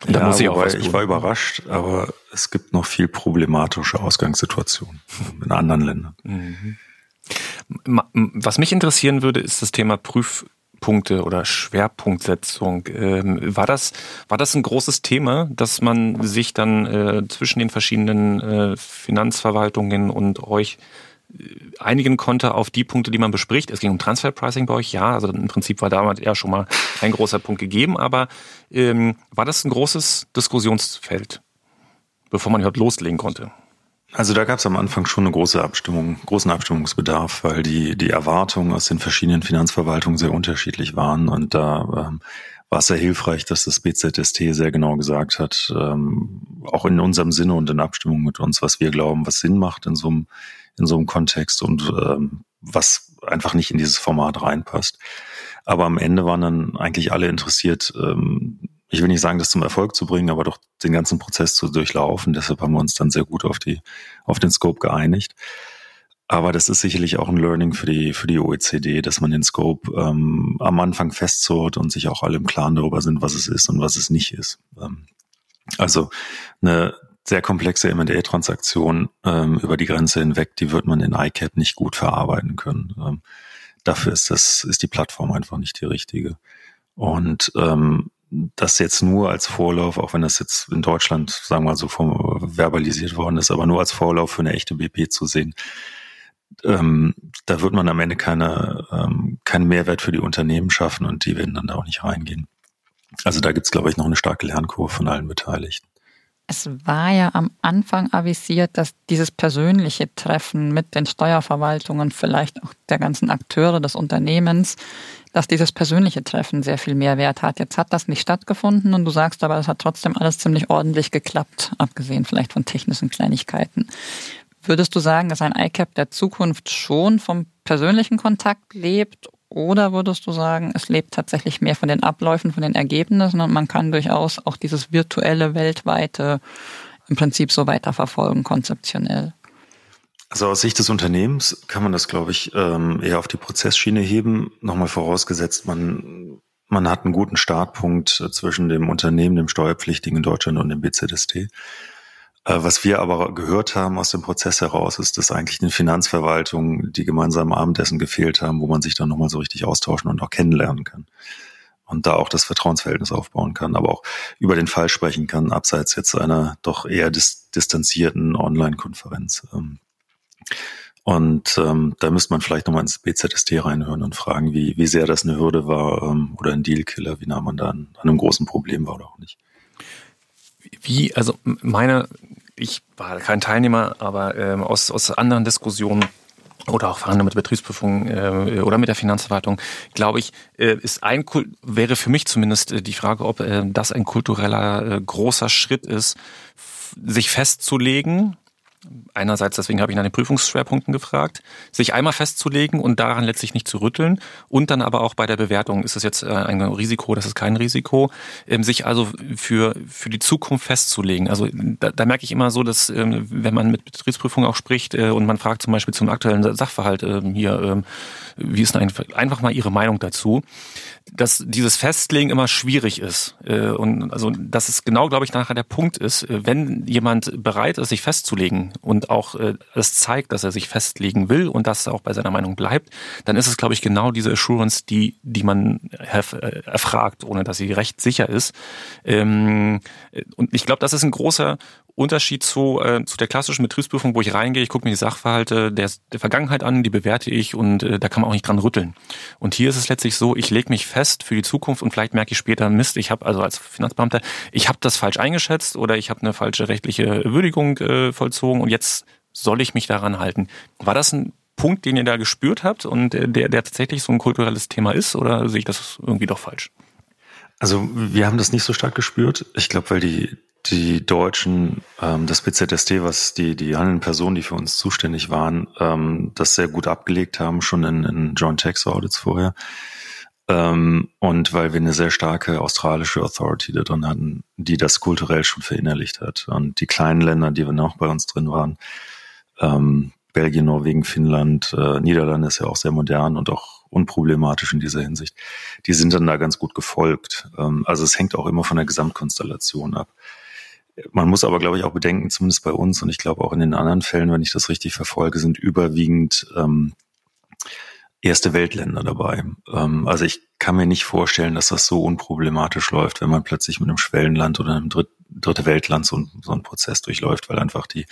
Und da ja, muss ich auch was tun. Ich war überrascht, aber es gibt noch viel problematische Ausgangssituationen in anderen Ländern. Mhm. Was mich interessieren würde, ist das Thema Prüf, Punkte oder Schwerpunktsetzung. Ähm, war das war das ein großes Thema, dass man sich dann äh, zwischen den verschiedenen äh, Finanzverwaltungen und euch äh, einigen konnte auf die Punkte, die man bespricht. Es ging um Transferpricing bei euch, ja, also im Prinzip war damals eher schon mal ein großer Punkt gegeben, aber ähm, war das ein großes Diskussionsfeld, bevor man überhaupt loslegen konnte? Also da gab es am Anfang schon eine große Abstimmung, großen Abstimmungsbedarf, weil die, die Erwartungen aus den verschiedenen Finanzverwaltungen sehr unterschiedlich waren. Und da ähm, war es sehr hilfreich, dass das BZST sehr genau gesagt hat, ähm, auch in unserem Sinne und in Abstimmung mit uns, was wir glauben, was Sinn macht in so einem, in so einem Kontext und ähm, was einfach nicht in dieses Format reinpasst. Aber am Ende waren dann eigentlich alle interessiert, ähm, ich will nicht sagen, das zum Erfolg zu bringen, aber doch den ganzen Prozess zu durchlaufen. Deshalb haben wir uns dann sehr gut auf die, auf den Scope geeinigt. Aber das ist sicherlich auch ein Learning für die, für die OECD, dass man den Scope ähm, am Anfang festzurrt und sich auch alle im Klaren darüber sind, was es ist und was es nicht ist. Ähm, also eine sehr komplexe M&A-Transaktion ähm, über die Grenze hinweg, die wird man in ICAP nicht gut verarbeiten können. Ähm, dafür ist das, ist die Plattform einfach nicht die richtige. Und ähm, das jetzt nur als Vorlauf, auch wenn das jetzt in Deutschland, sagen wir mal so, verbalisiert worden ist, aber nur als Vorlauf für eine echte BP zu sehen, ähm, da wird man am Ende keine, ähm, keinen Mehrwert für die Unternehmen schaffen und die werden dann da auch nicht reingehen. Also da gibt's, glaube ich, noch eine starke Lernkurve von allen Beteiligten. Es war ja am Anfang avisiert, dass dieses persönliche Treffen mit den Steuerverwaltungen, vielleicht auch der ganzen Akteure des Unternehmens, dass dieses persönliche Treffen sehr viel mehr Wert hat. Jetzt hat das nicht stattgefunden und du sagst aber, es hat trotzdem alles ziemlich ordentlich geklappt, abgesehen vielleicht von technischen Kleinigkeiten. Würdest du sagen, dass ein ICAP der Zukunft schon vom persönlichen Kontakt lebt oder würdest du sagen, es lebt tatsächlich mehr von den Abläufen, von den Ergebnissen und man kann durchaus auch dieses virtuelle, weltweite im Prinzip so weiterverfolgen, konzeptionell? Also aus Sicht des Unternehmens kann man das, glaube ich, ähm, eher auf die Prozessschiene heben. Nochmal vorausgesetzt, man, man hat einen guten Startpunkt äh, zwischen dem Unternehmen, dem Steuerpflichtigen in Deutschland und dem BZST. Äh, was wir aber gehört haben aus dem Prozess heraus, ist, dass eigentlich den Finanzverwaltungen die gemeinsamen Abendessen gefehlt haben, wo man sich dann nochmal so richtig austauschen und auch kennenlernen kann. Und da auch das Vertrauensverhältnis aufbauen kann, aber auch über den Fall sprechen kann, abseits jetzt einer doch eher dis distanzierten Online-Konferenz. Ähm, und ähm, da müsste man vielleicht nochmal ins BZST reinhören und fragen, wie, wie sehr das eine Hürde war ähm, oder ein Dealkiller, wie nah man da an, einem großen Problem war oder auch nicht. Wie, also meine ich war kein Teilnehmer, aber ähm, aus, aus anderen Diskussionen oder auch Verhandlungen mit der Betriebsprüfung äh, oder mit der Finanzverwaltung, glaube ich, äh, ist ein wäre für mich zumindest äh, die Frage, ob äh, das ein kultureller äh, großer Schritt ist, sich festzulegen einerseits, deswegen habe ich nach den Prüfungsschwerpunkten gefragt, sich einmal festzulegen und daran letztlich nicht zu rütteln und dann aber auch bei der Bewertung, ist es jetzt äh, ein Risiko, das ist kein Risiko, ähm, sich also für, für die Zukunft festzulegen. Also da, da merke ich immer so, dass ähm, wenn man mit Betriebsprüfung auch spricht äh, und man fragt zum Beispiel zum aktuellen Sachverhalt ähm, hier, wie ist denn einfach mal Ihre Meinung dazu, dass dieses Festlegen immer schwierig ist. Äh, und also, dass es genau, glaube ich, nachher der Punkt ist, wenn jemand bereit ist, sich festzulegen und auch äh, es zeigt, dass er sich festlegen will und dass er auch bei seiner Meinung bleibt, dann ist es, glaube ich, genau diese Assurance, die, die man erfragt, ohne dass sie recht sicher ist. Ähm, und ich glaube, das ist ein großer Unterschied zu, äh, zu der klassischen Betriebsprüfung, wo ich reingehe, ich gucke mir die Sachverhalte der, der Vergangenheit an, die bewerte ich und äh, da kann man auch nicht dran rütteln. Und hier ist es letztlich so, ich lege mich fest für die Zukunft und vielleicht merke ich später, Mist, ich habe also als Finanzbeamter, ich habe das falsch eingeschätzt oder ich habe eine falsche rechtliche Würdigung äh, vollzogen und jetzt soll ich mich daran halten. War das ein Punkt, den ihr da gespürt habt und der, der tatsächlich so ein kulturelles Thema ist oder sehe ich das irgendwie doch falsch? Also wir haben das nicht so stark gespürt. Ich glaube, weil die die Deutschen, ähm, das BZST, was die, die handelnden Personen, die für uns zuständig waren, ähm, das sehr gut abgelegt haben, schon in, in Joint Tax Audits vorher. Ähm, und weil wir eine sehr starke australische Authority da drin hatten, die das kulturell schon verinnerlicht hat. Und die kleinen Länder, die wir noch bei uns drin waren, ähm, Belgien, Norwegen, Finnland, äh, Niederlande ist ja auch sehr modern und auch unproblematisch in dieser Hinsicht. Die sind dann da ganz gut gefolgt. Ähm, also es hängt auch immer von der Gesamtkonstellation ab. Man muss aber, glaube ich, auch bedenken, zumindest bei uns und ich glaube auch in den anderen Fällen, wenn ich das richtig verfolge, sind überwiegend ähm, erste Weltländer dabei. Ähm, also ich kann mir nicht vorstellen, dass das so unproblematisch läuft, wenn man plötzlich mit einem Schwellenland oder einem Dritt, dritte Weltland so, so einen Prozess durchläuft, weil einfach die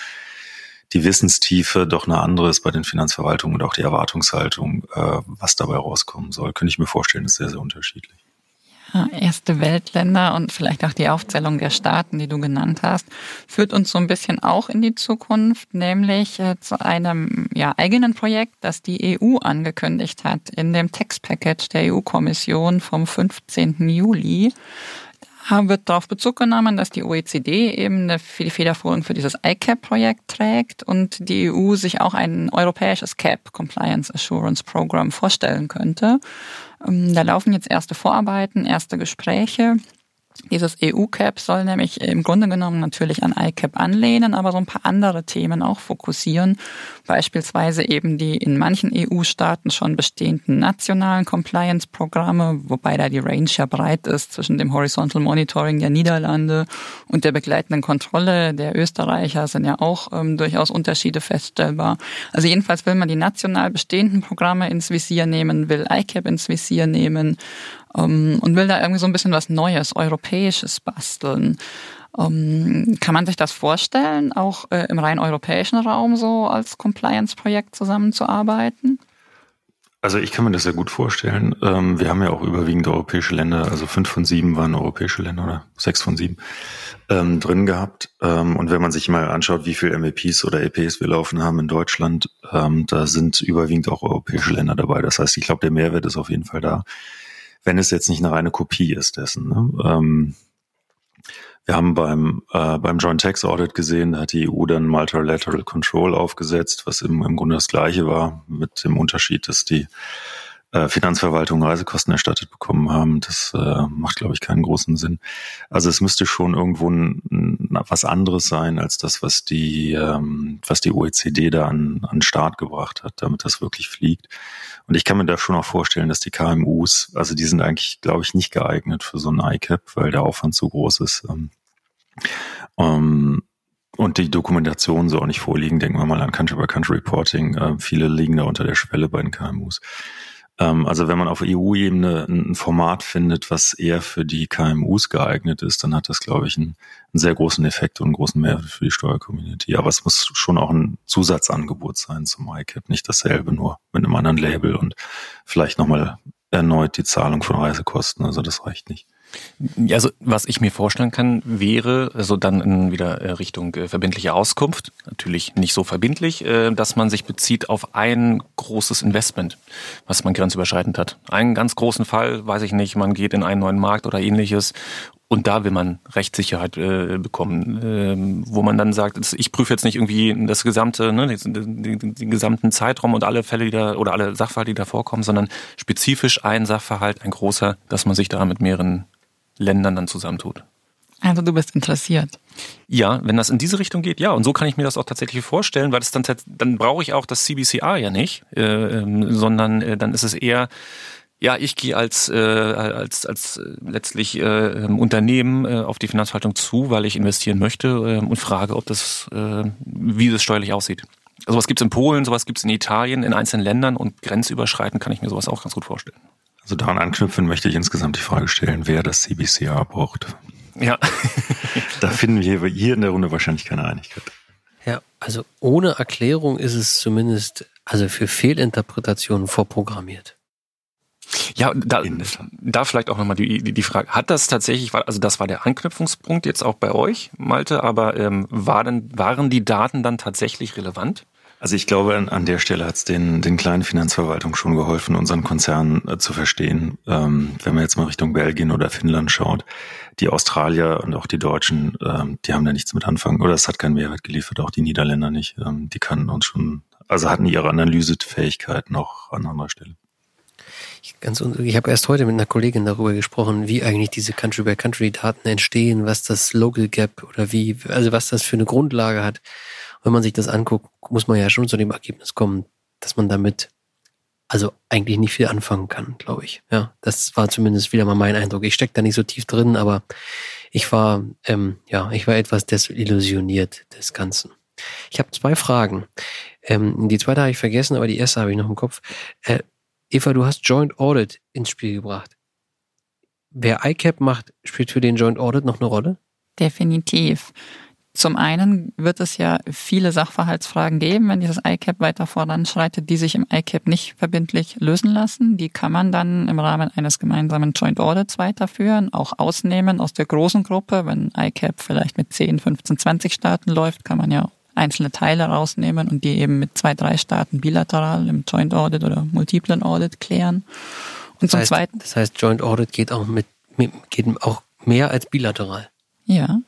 die Wissenstiefe doch eine andere ist bei den Finanzverwaltungen und auch die Erwartungshaltung, äh, was dabei rauskommen soll. Könnte ich mir vorstellen, ist sehr, sehr unterschiedlich. Erste Weltländer und vielleicht auch die Aufzählung der Staaten, die du genannt hast, führt uns so ein bisschen auch in die Zukunft, nämlich äh, zu einem ja, eigenen Projekt, das die EU angekündigt hat in dem Textpackage der EU-Kommission vom 15. Juli wird darauf Bezug genommen, dass die OECD eben die Federführung für dieses ICAP-Projekt trägt und die EU sich auch ein europäisches CAP, Compliance Assurance Program, vorstellen könnte. Ähm, da laufen jetzt erste Vorarbeiten, erste Gespräche. Dieses EU-Cap soll nämlich im Grunde genommen natürlich an ICAP anlehnen, aber so ein paar andere Themen auch fokussieren. Beispielsweise eben die in manchen EU-Staaten schon bestehenden nationalen Compliance-Programme, wobei da die Range ja breit ist zwischen dem Horizontal Monitoring der Niederlande und der begleitenden Kontrolle der Österreicher sind ja auch ähm, durchaus Unterschiede feststellbar. Also jedenfalls will man die national bestehenden Programme ins Visier nehmen, will ICAP ins Visier nehmen ähm, und will da irgendwie so ein bisschen was Neues, Europäisches basteln. Ähm, kann man sich das vorstellen, auch äh, im rein europäischen Raum so als Compliance-Projekt zusammenzuarbeiten? Also ich kann mir das sehr gut vorstellen. Ähm, wir haben ja auch überwiegend europäische Länder, also fünf von sieben waren europäische Länder oder sechs von sieben ähm, drin gehabt. Ähm, und wenn man sich mal anschaut, wie viel MEPs oder EPs wir laufen haben in Deutschland, ähm, da sind überwiegend auch europäische Länder dabei. Das heißt, ich glaube, der Mehrwert ist auf jeden Fall da wenn es jetzt nicht eine reine Kopie ist dessen. Ne? Ähm, wir haben beim, äh, beim Joint Tax Audit gesehen, da hat die EU dann Multilateral Control aufgesetzt, was im, im Grunde das gleiche war, mit dem Unterschied, dass die äh, Finanzverwaltung Reisekosten erstattet bekommen haben. Das äh, macht, glaube ich, keinen großen Sinn. Also es müsste schon irgendwo ein, ein, was anderes sein als das, was die, ähm, was die OECD da an, an Start gebracht hat, damit das wirklich fliegt. Und ich kann mir da schon auch vorstellen, dass die KMUs, also die sind eigentlich, glaube ich, nicht geeignet für so ein ICAP, weil der Aufwand zu groß ist. Ähm, ähm, und die Dokumentation so auch nicht vorliegen. Denken wir mal an Country-by-Country-Reporting. Äh, viele liegen da unter der Schwelle bei den KMUs. Ähm, also wenn man auf EU-Ebene ein Format findet, was eher für die KMUs geeignet ist, dann hat das, glaube ich, einen, einen sehr großen Effekt und einen großen Mehrwert für die Steuercommunity. Aber es muss schon auch ein Zusatzangebot sein zum ICAP, nicht dasselbe, nur mit einem anderen Label und vielleicht nochmal erneut die Zahlung von Reisekosten. Also das reicht nicht. Also was ich mir vorstellen kann, wäre also dann in wieder äh, Richtung äh, verbindliche Auskunft, natürlich nicht so verbindlich, äh, dass man sich bezieht auf ein großes Investment, was man grenzüberschreitend hat. Einen ganz großen Fall, weiß ich nicht, man geht in einen neuen Markt oder ähnliches und da will man Rechtssicherheit äh, bekommen, äh, wo man dann sagt, ich prüfe jetzt nicht irgendwie das gesamte, ne, den, den, den, gesamten Zeitraum und alle Fälle, die da oder alle Sachverhalte, die da vorkommen, sondern spezifisch ein Sachverhalt, ein großer, dass man sich da mit mehreren Ländern dann zusammentut. Also du bist interessiert. Ja, wenn das in diese Richtung geht, ja. Und so kann ich mir das auch tatsächlich vorstellen, weil es dann, dann brauche ich auch das CBCR ja nicht, äh, ähm, sondern äh, dann ist es eher, ja, ich gehe als, äh, als, als äh, letztlich äh, Unternehmen äh, auf die Finanzverwaltung zu, weil ich investieren möchte äh, und frage, ob das, äh, wie das steuerlich aussieht. Sowas gibt es in Polen, sowas gibt es in Italien, in einzelnen Ländern und grenzüberschreitend kann ich mir sowas auch ganz gut vorstellen. Also daran anknüpfen möchte ich insgesamt die Frage stellen, wer das CBCR braucht. Ja. *laughs* da finden wir hier in der Runde wahrscheinlich keine Einigkeit. Ja, also ohne Erklärung ist es zumindest also für Fehlinterpretationen vorprogrammiert. Ja, da, da vielleicht auch nochmal die, die, die Frage, hat das tatsächlich, also das war der Anknüpfungspunkt jetzt auch bei euch, Malte, aber ähm, waren, waren die Daten dann tatsächlich relevant? Also ich glaube, an, an der Stelle hat es den, den kleinen Finanzverwaltungen schon geholfen, unseren Konzern äh, zu verstehen. Ähm, wenn man jetzt mal Richtung Belgien oder Finnland schaut, die Australier und auch die Deutschen, ähm, die haben da nichts mit anfangen. Oder es hat keinen Mehrwert geliefert, auch die Niederländer nicht. Ähm, die kannten uns schon, also hatten ihre Analysefähigkeit noch an anderer Stelle. Ich, ganz, ich habe erst heute mit einer Kollegin darüber gesprochen, wie eigentlich diese Country-by-Country-Daten entstehen, was das Local Gap oder wie, also was das für eine Grundlage hat wenn man sich das anguckt, muss man ja schon zu dem Ergebnis kommen, dass man damit also eigentlich nicht viel anfangen kann, glaube ich. Ja, das war zumindest wieder mal mein Eindruck. Ich stecke da nicht so tief drin, aber ich war, ähm, ja, ich war etwas desillusioniert des Ganzen. Ich habe zwei Fragen. Ähm, die zweite habe ich vergessen, aber die erste habe ich noch im Kopf. Äh, Eva, du hast Joint Audit ins Spiel gebracht. Wer ICAP macht, spielt für den Joint Audit noch eine Rolle? Definitiv Zum einen wird es ja viele Sachverhaltsfragen geben, wenn dieses ICAP weiter voranschreitet, die sich im ICAP nicht verbindlich lösen lassen. Die kann man dann im Rahmen eines gemeinsamen Joint Audits weiterführen, auch ausnehmen aus der großen Gruppe. Wenn ICAP vielleicht mit 10, 15, 20 Staaten läuft, kann man ja einzelne Teile rausnehmen und die eben mit zwei, drei Staaten bilateral im Joint Audit oder multiplen Audit klären. Und das zum heißt, Zweiten. Das heißt, Joint Audit geht auch mit, geht auch mehr als bilateral. Ja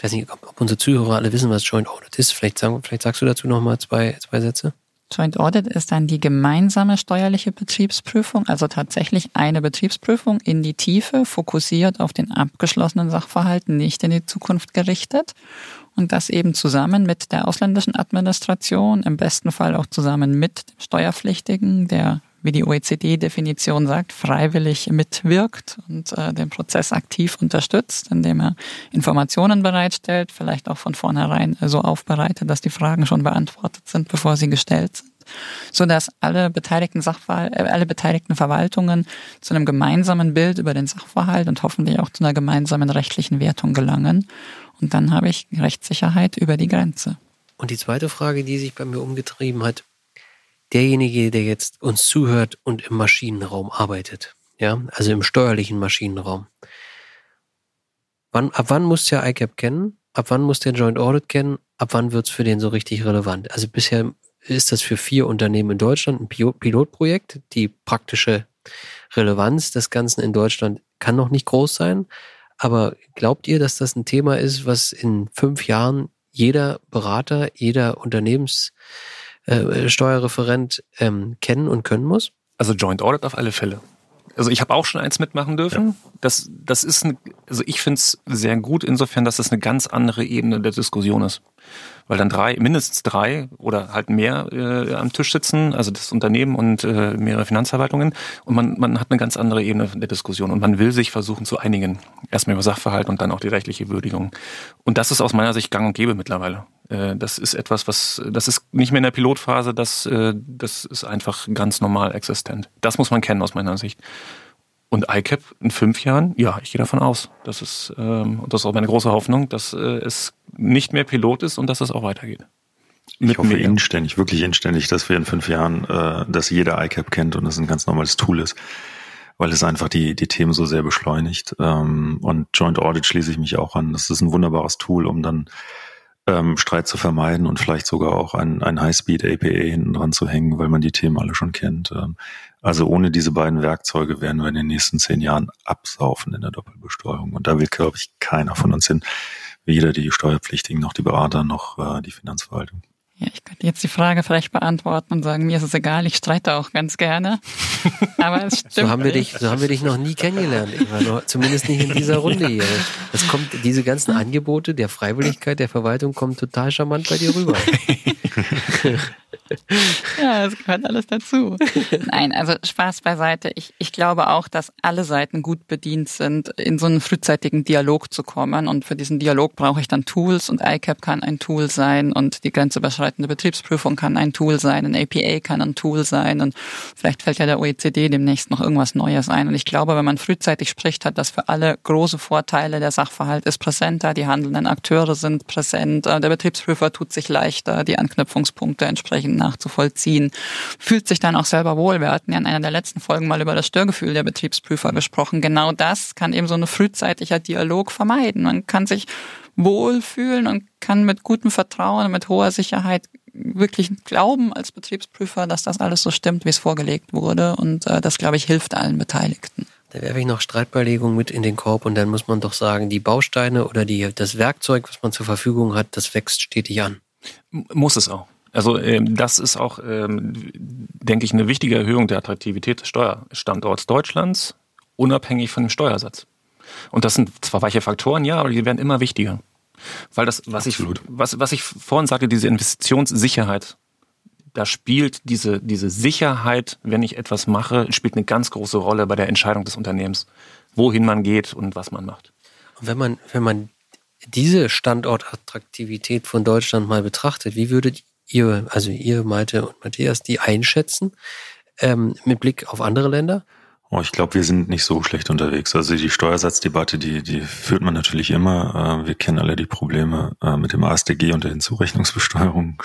ich weiß nicht, ob, unsere Zuhörer alle wissen, was Joint Audit ist. Vielleicht, sagen, vielleicht sagst du dazu nochmal zwei, zwei Sätze. Joint Audit ist dann die gemeinsame steuerliche Betriebsprüfung, also tatsächlich eine Betriebsprüfung in die Tiefe, fokussiert auf den abgeschlossenen Sachverhalt, nicht in die Zukunft gerichtet. Und das eben zusammen mit der ausländischen Administration, im besten Fall auch zusammen mit dem Steuerpflichtigen, der wie die OECD-Definition sagt, freiwillig mitwirkt und äh, den Prozess aktiv unterstützt, indem er Informationen bereitstellt, vielleicht auch von vornherein so aufbereitet, dass die Fragen schon beantwortet sind, bevor sie gestellt sind, so dass alle beteiligten Sachverhalt, äh, alle beteiligten Verwaltungen zu einem gemeinsamen Bild über den Sachverhalt und hoffentlich auch zu einer gemeinsamen rechtlichen Wertung gelangen. Und dann habe ich Rechtssicherheit über die Grenze. Und die zweite Frage, die sich bei mir umgetrieben hat, derjenige, der jetzt uns zuhört und im Maschinenraum arbeitet, ja, also im steuerlichen Maschinenraum. Wann, ab wann muss der ICAP kennen? Ab wann muss der Joint Audit kennen? Ab wann wird's für den so richtig relevant? Also bisher ist das für vier Unternehmen in Deutschland ein Pilotprojekt. Die praktische Relevanz des Ganzen in Deutschland kann noch nicht groß sein. Aber glaubt ihr, dass das ein Thema ist, was in fünf Jahren jeder Berater, jeder Unternehmens äh, Steuerreferent ähm, kennen und können muss? Also Joint Audit auf alle Fälle. Also ich habe auch schon eins mitmachen dürfen. Ja. Das, das ist, ein, also ich finde es sehr gut insofern, dass es eine ganz andere Ebene der Diskussion ist weil dann drei, mindestens drei oder halt mehr äh, am Tisch sitzen, also das Unternehmen und äh, mehrere Finanzverwaltungen und man, man hat eine ganz andere Ebene der Diskussion und man will sich versuchen zu einigen. Erstmal über Sachverhalt und dann auch die rechtliche Würdigung. Und das ist aus meiner Sicht gang und gäbe mittlerweile. Äh, das ist etwas, was, das ist nicht mehr in der Pilotphase, das, äh, das ist einfach ganz normal existent. Das muss man kennen aus meiner Sicht. Und ICAP in fünf Jahren, ja, ich gehe davon aus. Das ist, ähm, das ist auch meine große Hoffnung, dass äh, es nicht mehr Pilot ist und dass es auch weitergeht. ich hoffe mir. inständig, wirklich inständig, dass wir in fünf Jahren, äh, dass jeder ICAP kennt und es ein ganz normales Tool ist, weil es einfach die, die Themen so sehr beschleunigt. Ähm, und Joint Audit schließe ich mich auch an. Das ist ein wunderbares Tool, um dann ähm, Streit zu vermeiden und vielleicht sogar auch ein, ein High-Speed-APA hinten dran zu hängen, weil man die Themen alle schon kennt. Ähm, also ohne diese beiden Werkzeuge werden wir in den nächsten zehn Jahren absaufen in der Doppelbesteuerung. Und da will, glaube ich, keiner von uns hin. Weder die Steuerpflichtigen noch die Berater noch äh, die Finanzverwaltung. Ja, ich könnte jetzt die Frage vielleicht beantworten und sagen, mir ist es egal, ich streite auch ganz gerne. Aber es stimmt. *laughs* so haben wir dich, so haben wir dich noch nie kennengelernt, Eva. Zumindest nicht in dieser Runde hier. Es kommt, diese ganzen Angebote der Freiwilligkeit der Verwaltung kommen total charmant bei dir rüber. *laughs* ja, es gehört alles dazu. Nein, also Spaß beiseite. Ich, ich glaube auch, dass alle Seiten gut bedient sind, in so einen frühzeitigen Dialog zu kommen. Und für diesen Dialog brauche ich dann Tools und ICAP kann ein Tool sein und die grenzüberschreitende Betriebsprüfung kann ein Tool sein, ein APA kann ein Tool sein und vielleicht fällt ja der OECD demnächst noch irgendwas Neues ein. Und ich glaube, wenn man frühzeitig spricht, hat das für alle große Vorteile. Der Sachverhalt ist präsenter, die handelnden Akteure sind präsent, der Betriebsprüfer tut sich leichter, die Anknüpfungspunkte entsprechend nachzuvollziehen, fühlt sich dann auch selber wohl. Wir hatten ja in einer der letzten Folgen mal über das Störgefühl der Betriebsprüfer gesprochen. Genau das kann eben so ein frühzeitiger Dialog vermeiden. Man kann sich wohlfühlen und kann mit gutem Vertrauen und mit hoher Sicherheit wirklich glauben als Betriebsprüfer, dass das alles so stimmt, wie es vorgelegt wurde. Und äh, das, glaube ich, hilft allen Beteiligten. Da werfe ich noch Streitbeilegung mit in den Korb und dann muss man doch sagen, die Bausteine oder die, das Werkzeug, was man zur Verfügung hat, das wächst stetig an. Muss es auch. Also ähm, das ist auch, ähm, denke ich, eine wichtige Erhöhung der Attraktivität des Steuerstandorts Deutschlands, unabhängig von dem Steuersatz. Und das sind zwar weiche Faktoren, ja, aber die werden immer wichtiger. Weil das, was Absolut. ich, was, was ich vorhin sagte, diese Investitionssicherheit, da spielt diese, diese Sicherheit, wenn ich etwas mache, spielt eine ganz große Rolle bei der Entscheidung des Unternehmens, wohin man geht und was man macht. Und wenn man, wenn man diese Standortattraktivität von Deutschland mal betrachtet, wie würdet ihr, also ihr, Malte und Matthias, die einschätzen ähm, mit Blick auf andere Länder? Oh, ich glaube, wir sind nicht so schlecht unterwegs. Also die Steuersatzdebatte, die, die führt man natürlich immer. Äh, wir kennen alle die Probleme äh, mit dem ASDG und der Hinzurechnungsbesteuerung.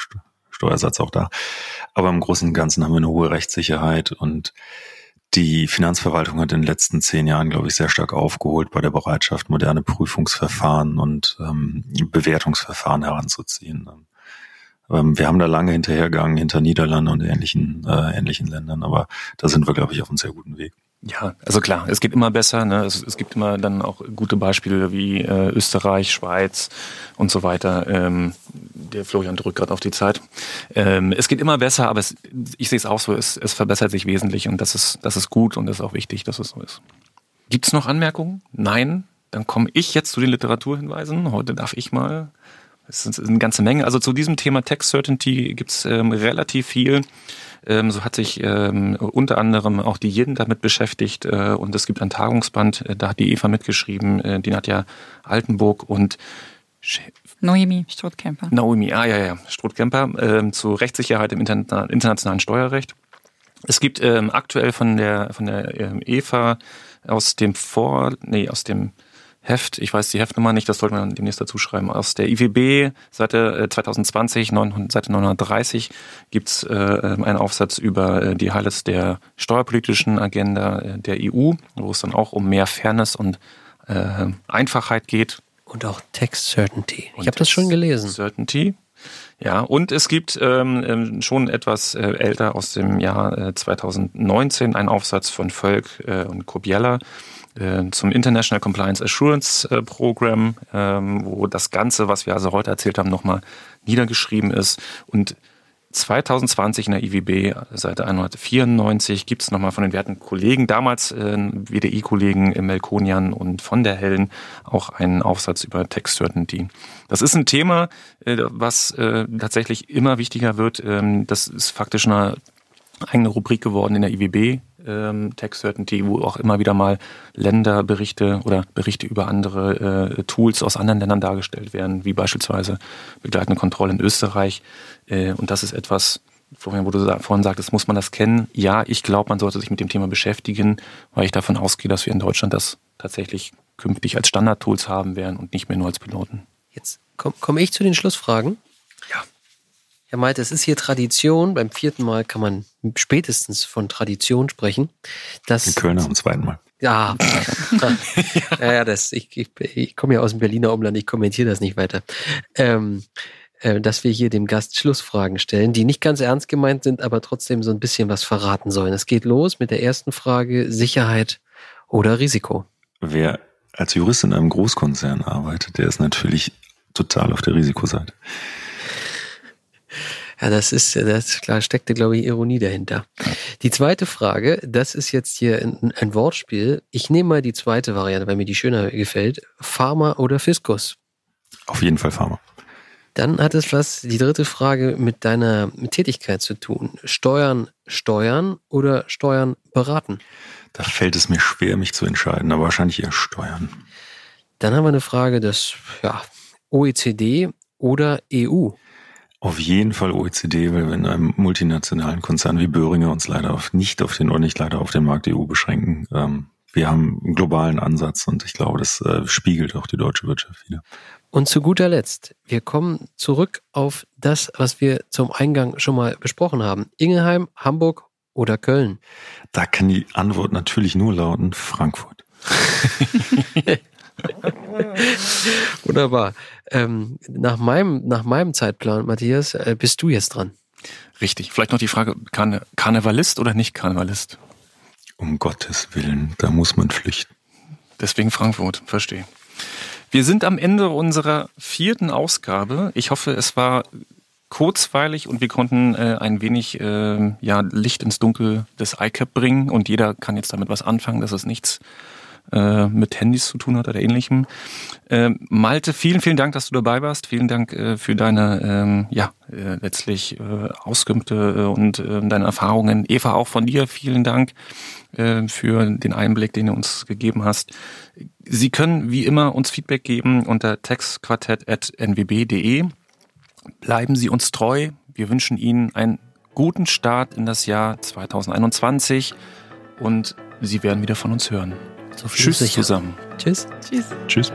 Steuersatz auch da. Aber im Großen und Ganzen haben wir eine hohe Rechtssicherheit und die Finanzverwaltung hat in den letzten zehn Jahren, glaube ich, sehr stark aufgeholt bei der Bereitschaft, moderne Prüfungsverfahren und ähm, Bewertungsverfahren heranzuziehen. Ähm, wir haben da lange hinterhergegangen, hinter Niederlanden und ähnlichen, äh, ähnlichen Ländern, aber da sind wir, glaube ich, auf einem sehr guten Weg. Ja, also klar, es geht immer besser. Ne? Es, es gibt immer dann auch gute Beispiele wie äh, Österreich, Schweiz und so weiter. Ähm, der Florian drückt gerade auf die Zeit. Ähm, es geht immer besser, aber es, ich sehe es auch so, es, es verbessert sich wesentlich und das ist, das ist gut und das ist auch wichtig, dass es so ist. Gibt es noch Anmerkungen? Nein? Dann komme ich jetzt zu den Literaturhinweisen. Heute darf ich mal. Es ist eine ganze Menge. Also zu diesem Thema Text Certainty gibt es ähm, relativ viel. Ähm, so hat sich ähm, unter anderem auch die Yin damit beschäftigt äh, und es gibt ein Tagungsband, äh, da hat die Eva mitgeschrieben, äh, die Nadja Altenburg und Noemi Strothkemper. Noemi, ah ja, ja, Strothkemper ähm, zu Rechtssicherheit im interna internationalen Steuerrecht. Es gibt ähm, aktuell von der von der ähm, Eva aus dem Vor, nee, aus dem Heft, ich weiß die Heftnummer nicht, das sollte man demnächst dazu schreiben. Aus der IWB Seite 2020, 900, Seite 930 gibt's äh, einen Aufsatz über äh, die Highlights der steuerpolitischen Agenda äh, der EU, wo es dann auch um mehr Fairness und äh, Einfachheit geht. Und auch Text Certainty. Ich habe das schon gelesen. Certainty. Ja, und es gibt ähm, ähm, schon etwas äh, älter aus dem Jahr äh, 2019 einen Aufsatz von Völk äh, und Kobiella äh, zum International Compliance Assurance äh, Program, ähm, wo das Ganze, was wir also heute erzählt haben, nochmal niedergeschrieben ist. Und 2020 in der IWB, Seite 194, gibt es nochmal von den werten Kollegen, damals äh, WDI-Kollegen im Melkonian und von der Hellen, auch einen Aufsatz über Text Certainty. Das ist ein Thema, äh, was äh, tatsächlich immer wichtiger wird. Ähm, das ist faktisch eine eigene Rubrik geworden in der IWB, ähm, Tax Certainty, wo auch immer wieder mal Länderberichte oder Berichte über andere äh, Tools aus anderen Ländern dargestellt werden, wie beispielsweise begleitende Kontrolle in Österreich. Äh, und das ist etwas, wo du vorhin sagtest, muss man das kennen? Ja, ich glaube, man sollte sich mit dem Thema beschäftigen, weil ich davon ausgehe, dass wir in Deutschland das tatsächlich künftig als Standardtools haben werden und nicht mehr nur als Piloten. Jetzt komme komm ich zu den Schlussfragen. Ja. Herr Meite, es ist hier Tradition. Beim vierten Mal kann man spätestens von Tradition sprechen. Dass, In Köln am zweiten Mal. Ja, ja, ja das, ich, ich, ich komme ja aus dem Berliner Umland, ich kommentiere das nicht weiter. Ähm, äh, dass wir hier dem Gast Schlussfragen stellen, die nicht ganz ernst gemeint sind, aber trotzdem so ein bisschen was verraten sollen. Es geht los mit der ersten Frage, Sicherheit oder Risiko. Wer als Jurist in einem Großkonzern arbeitet, der ist natürlich total auf der Risikoseite. Ja, das ist, das klar, steckte, glaube ich, Ironie dahinter. Die zweite Frage, das ist jetzt hier ein, ein Wortspiel. Ich nehme mal die zweite Variante, weil mir die schöner gefällt. Pharma oder Fiskus? Auf jeden Fall Pharma. Dann hat es was, die dritte Frage, mit deiner Tätigkeit zu tun. Steuern steuern oder Steuern beraten? Da fällt es mir schwer, mich zu entscheiden, aber wahrscheinlich eher Steuern. Dann haben wir eine Frage des ja, OECD oder EU. Auf jeden Fall OECD, weil wir in einem multinationalen Konzern wie Böhringer uns leider auf, nicht auf den oder nicht leider auf den Markt EU beschränken. Ähm, wir haben einen globalen Ansatz und ich glaube, das äh, spiegelt auch die deutsche Wirtschaft wieder. Und zu guter Letzt, wir kommen zurück auf das, was wir zum Eingang schon mal besprochen haben. Ingelheim, Hamburg oder Köln? Da kann die Antwort natürlich nur lauten Frankfurt. *laughs* *laughs* Wunderbar. Ähm, nach, meinem, nach meinem Zeitplan, Matthias, äh, bist du jetzt dran. Richtig. Vielleicht noch die Frage, Karne Karnevalist oder nicht Karnevalist? Um Gottes Willen, da muss man flüchten. Deswegen Frankfurt, verstehe. Wir sind am Ende unserer vierten Ausgabe. Ich hoffe, es war kurzweilig und wir konnten äh, ein wenig äh, ja, Licht ins Dunkel des iCap bringen und jeder kann jetzt damit was anfangen, dass es nichts äh, mit Handys zu tun hat oder ähnlichem. Äh, Malte, vielen, vielen Dank, dass du dabei warst. Vielen Dank äh, für deine ähm, ja, äh, letztlich äh, Auskünfte äh, und äh, deine Erfahrungen. Eva, auch von dir vielen Dank äh, für den Einblick, den du uns gegeben hast. Sie können wie immer uns Feedback geben unter textquartett.nwb.de. Bleiben Sie uns treu. Wir wünschen Ihnen einen guten Start in das Jahr 2021 und Sie werden wieder von uns hören. So viel Tschüss sicher. zusammen. Tschüss. Tschüss. Tschüss.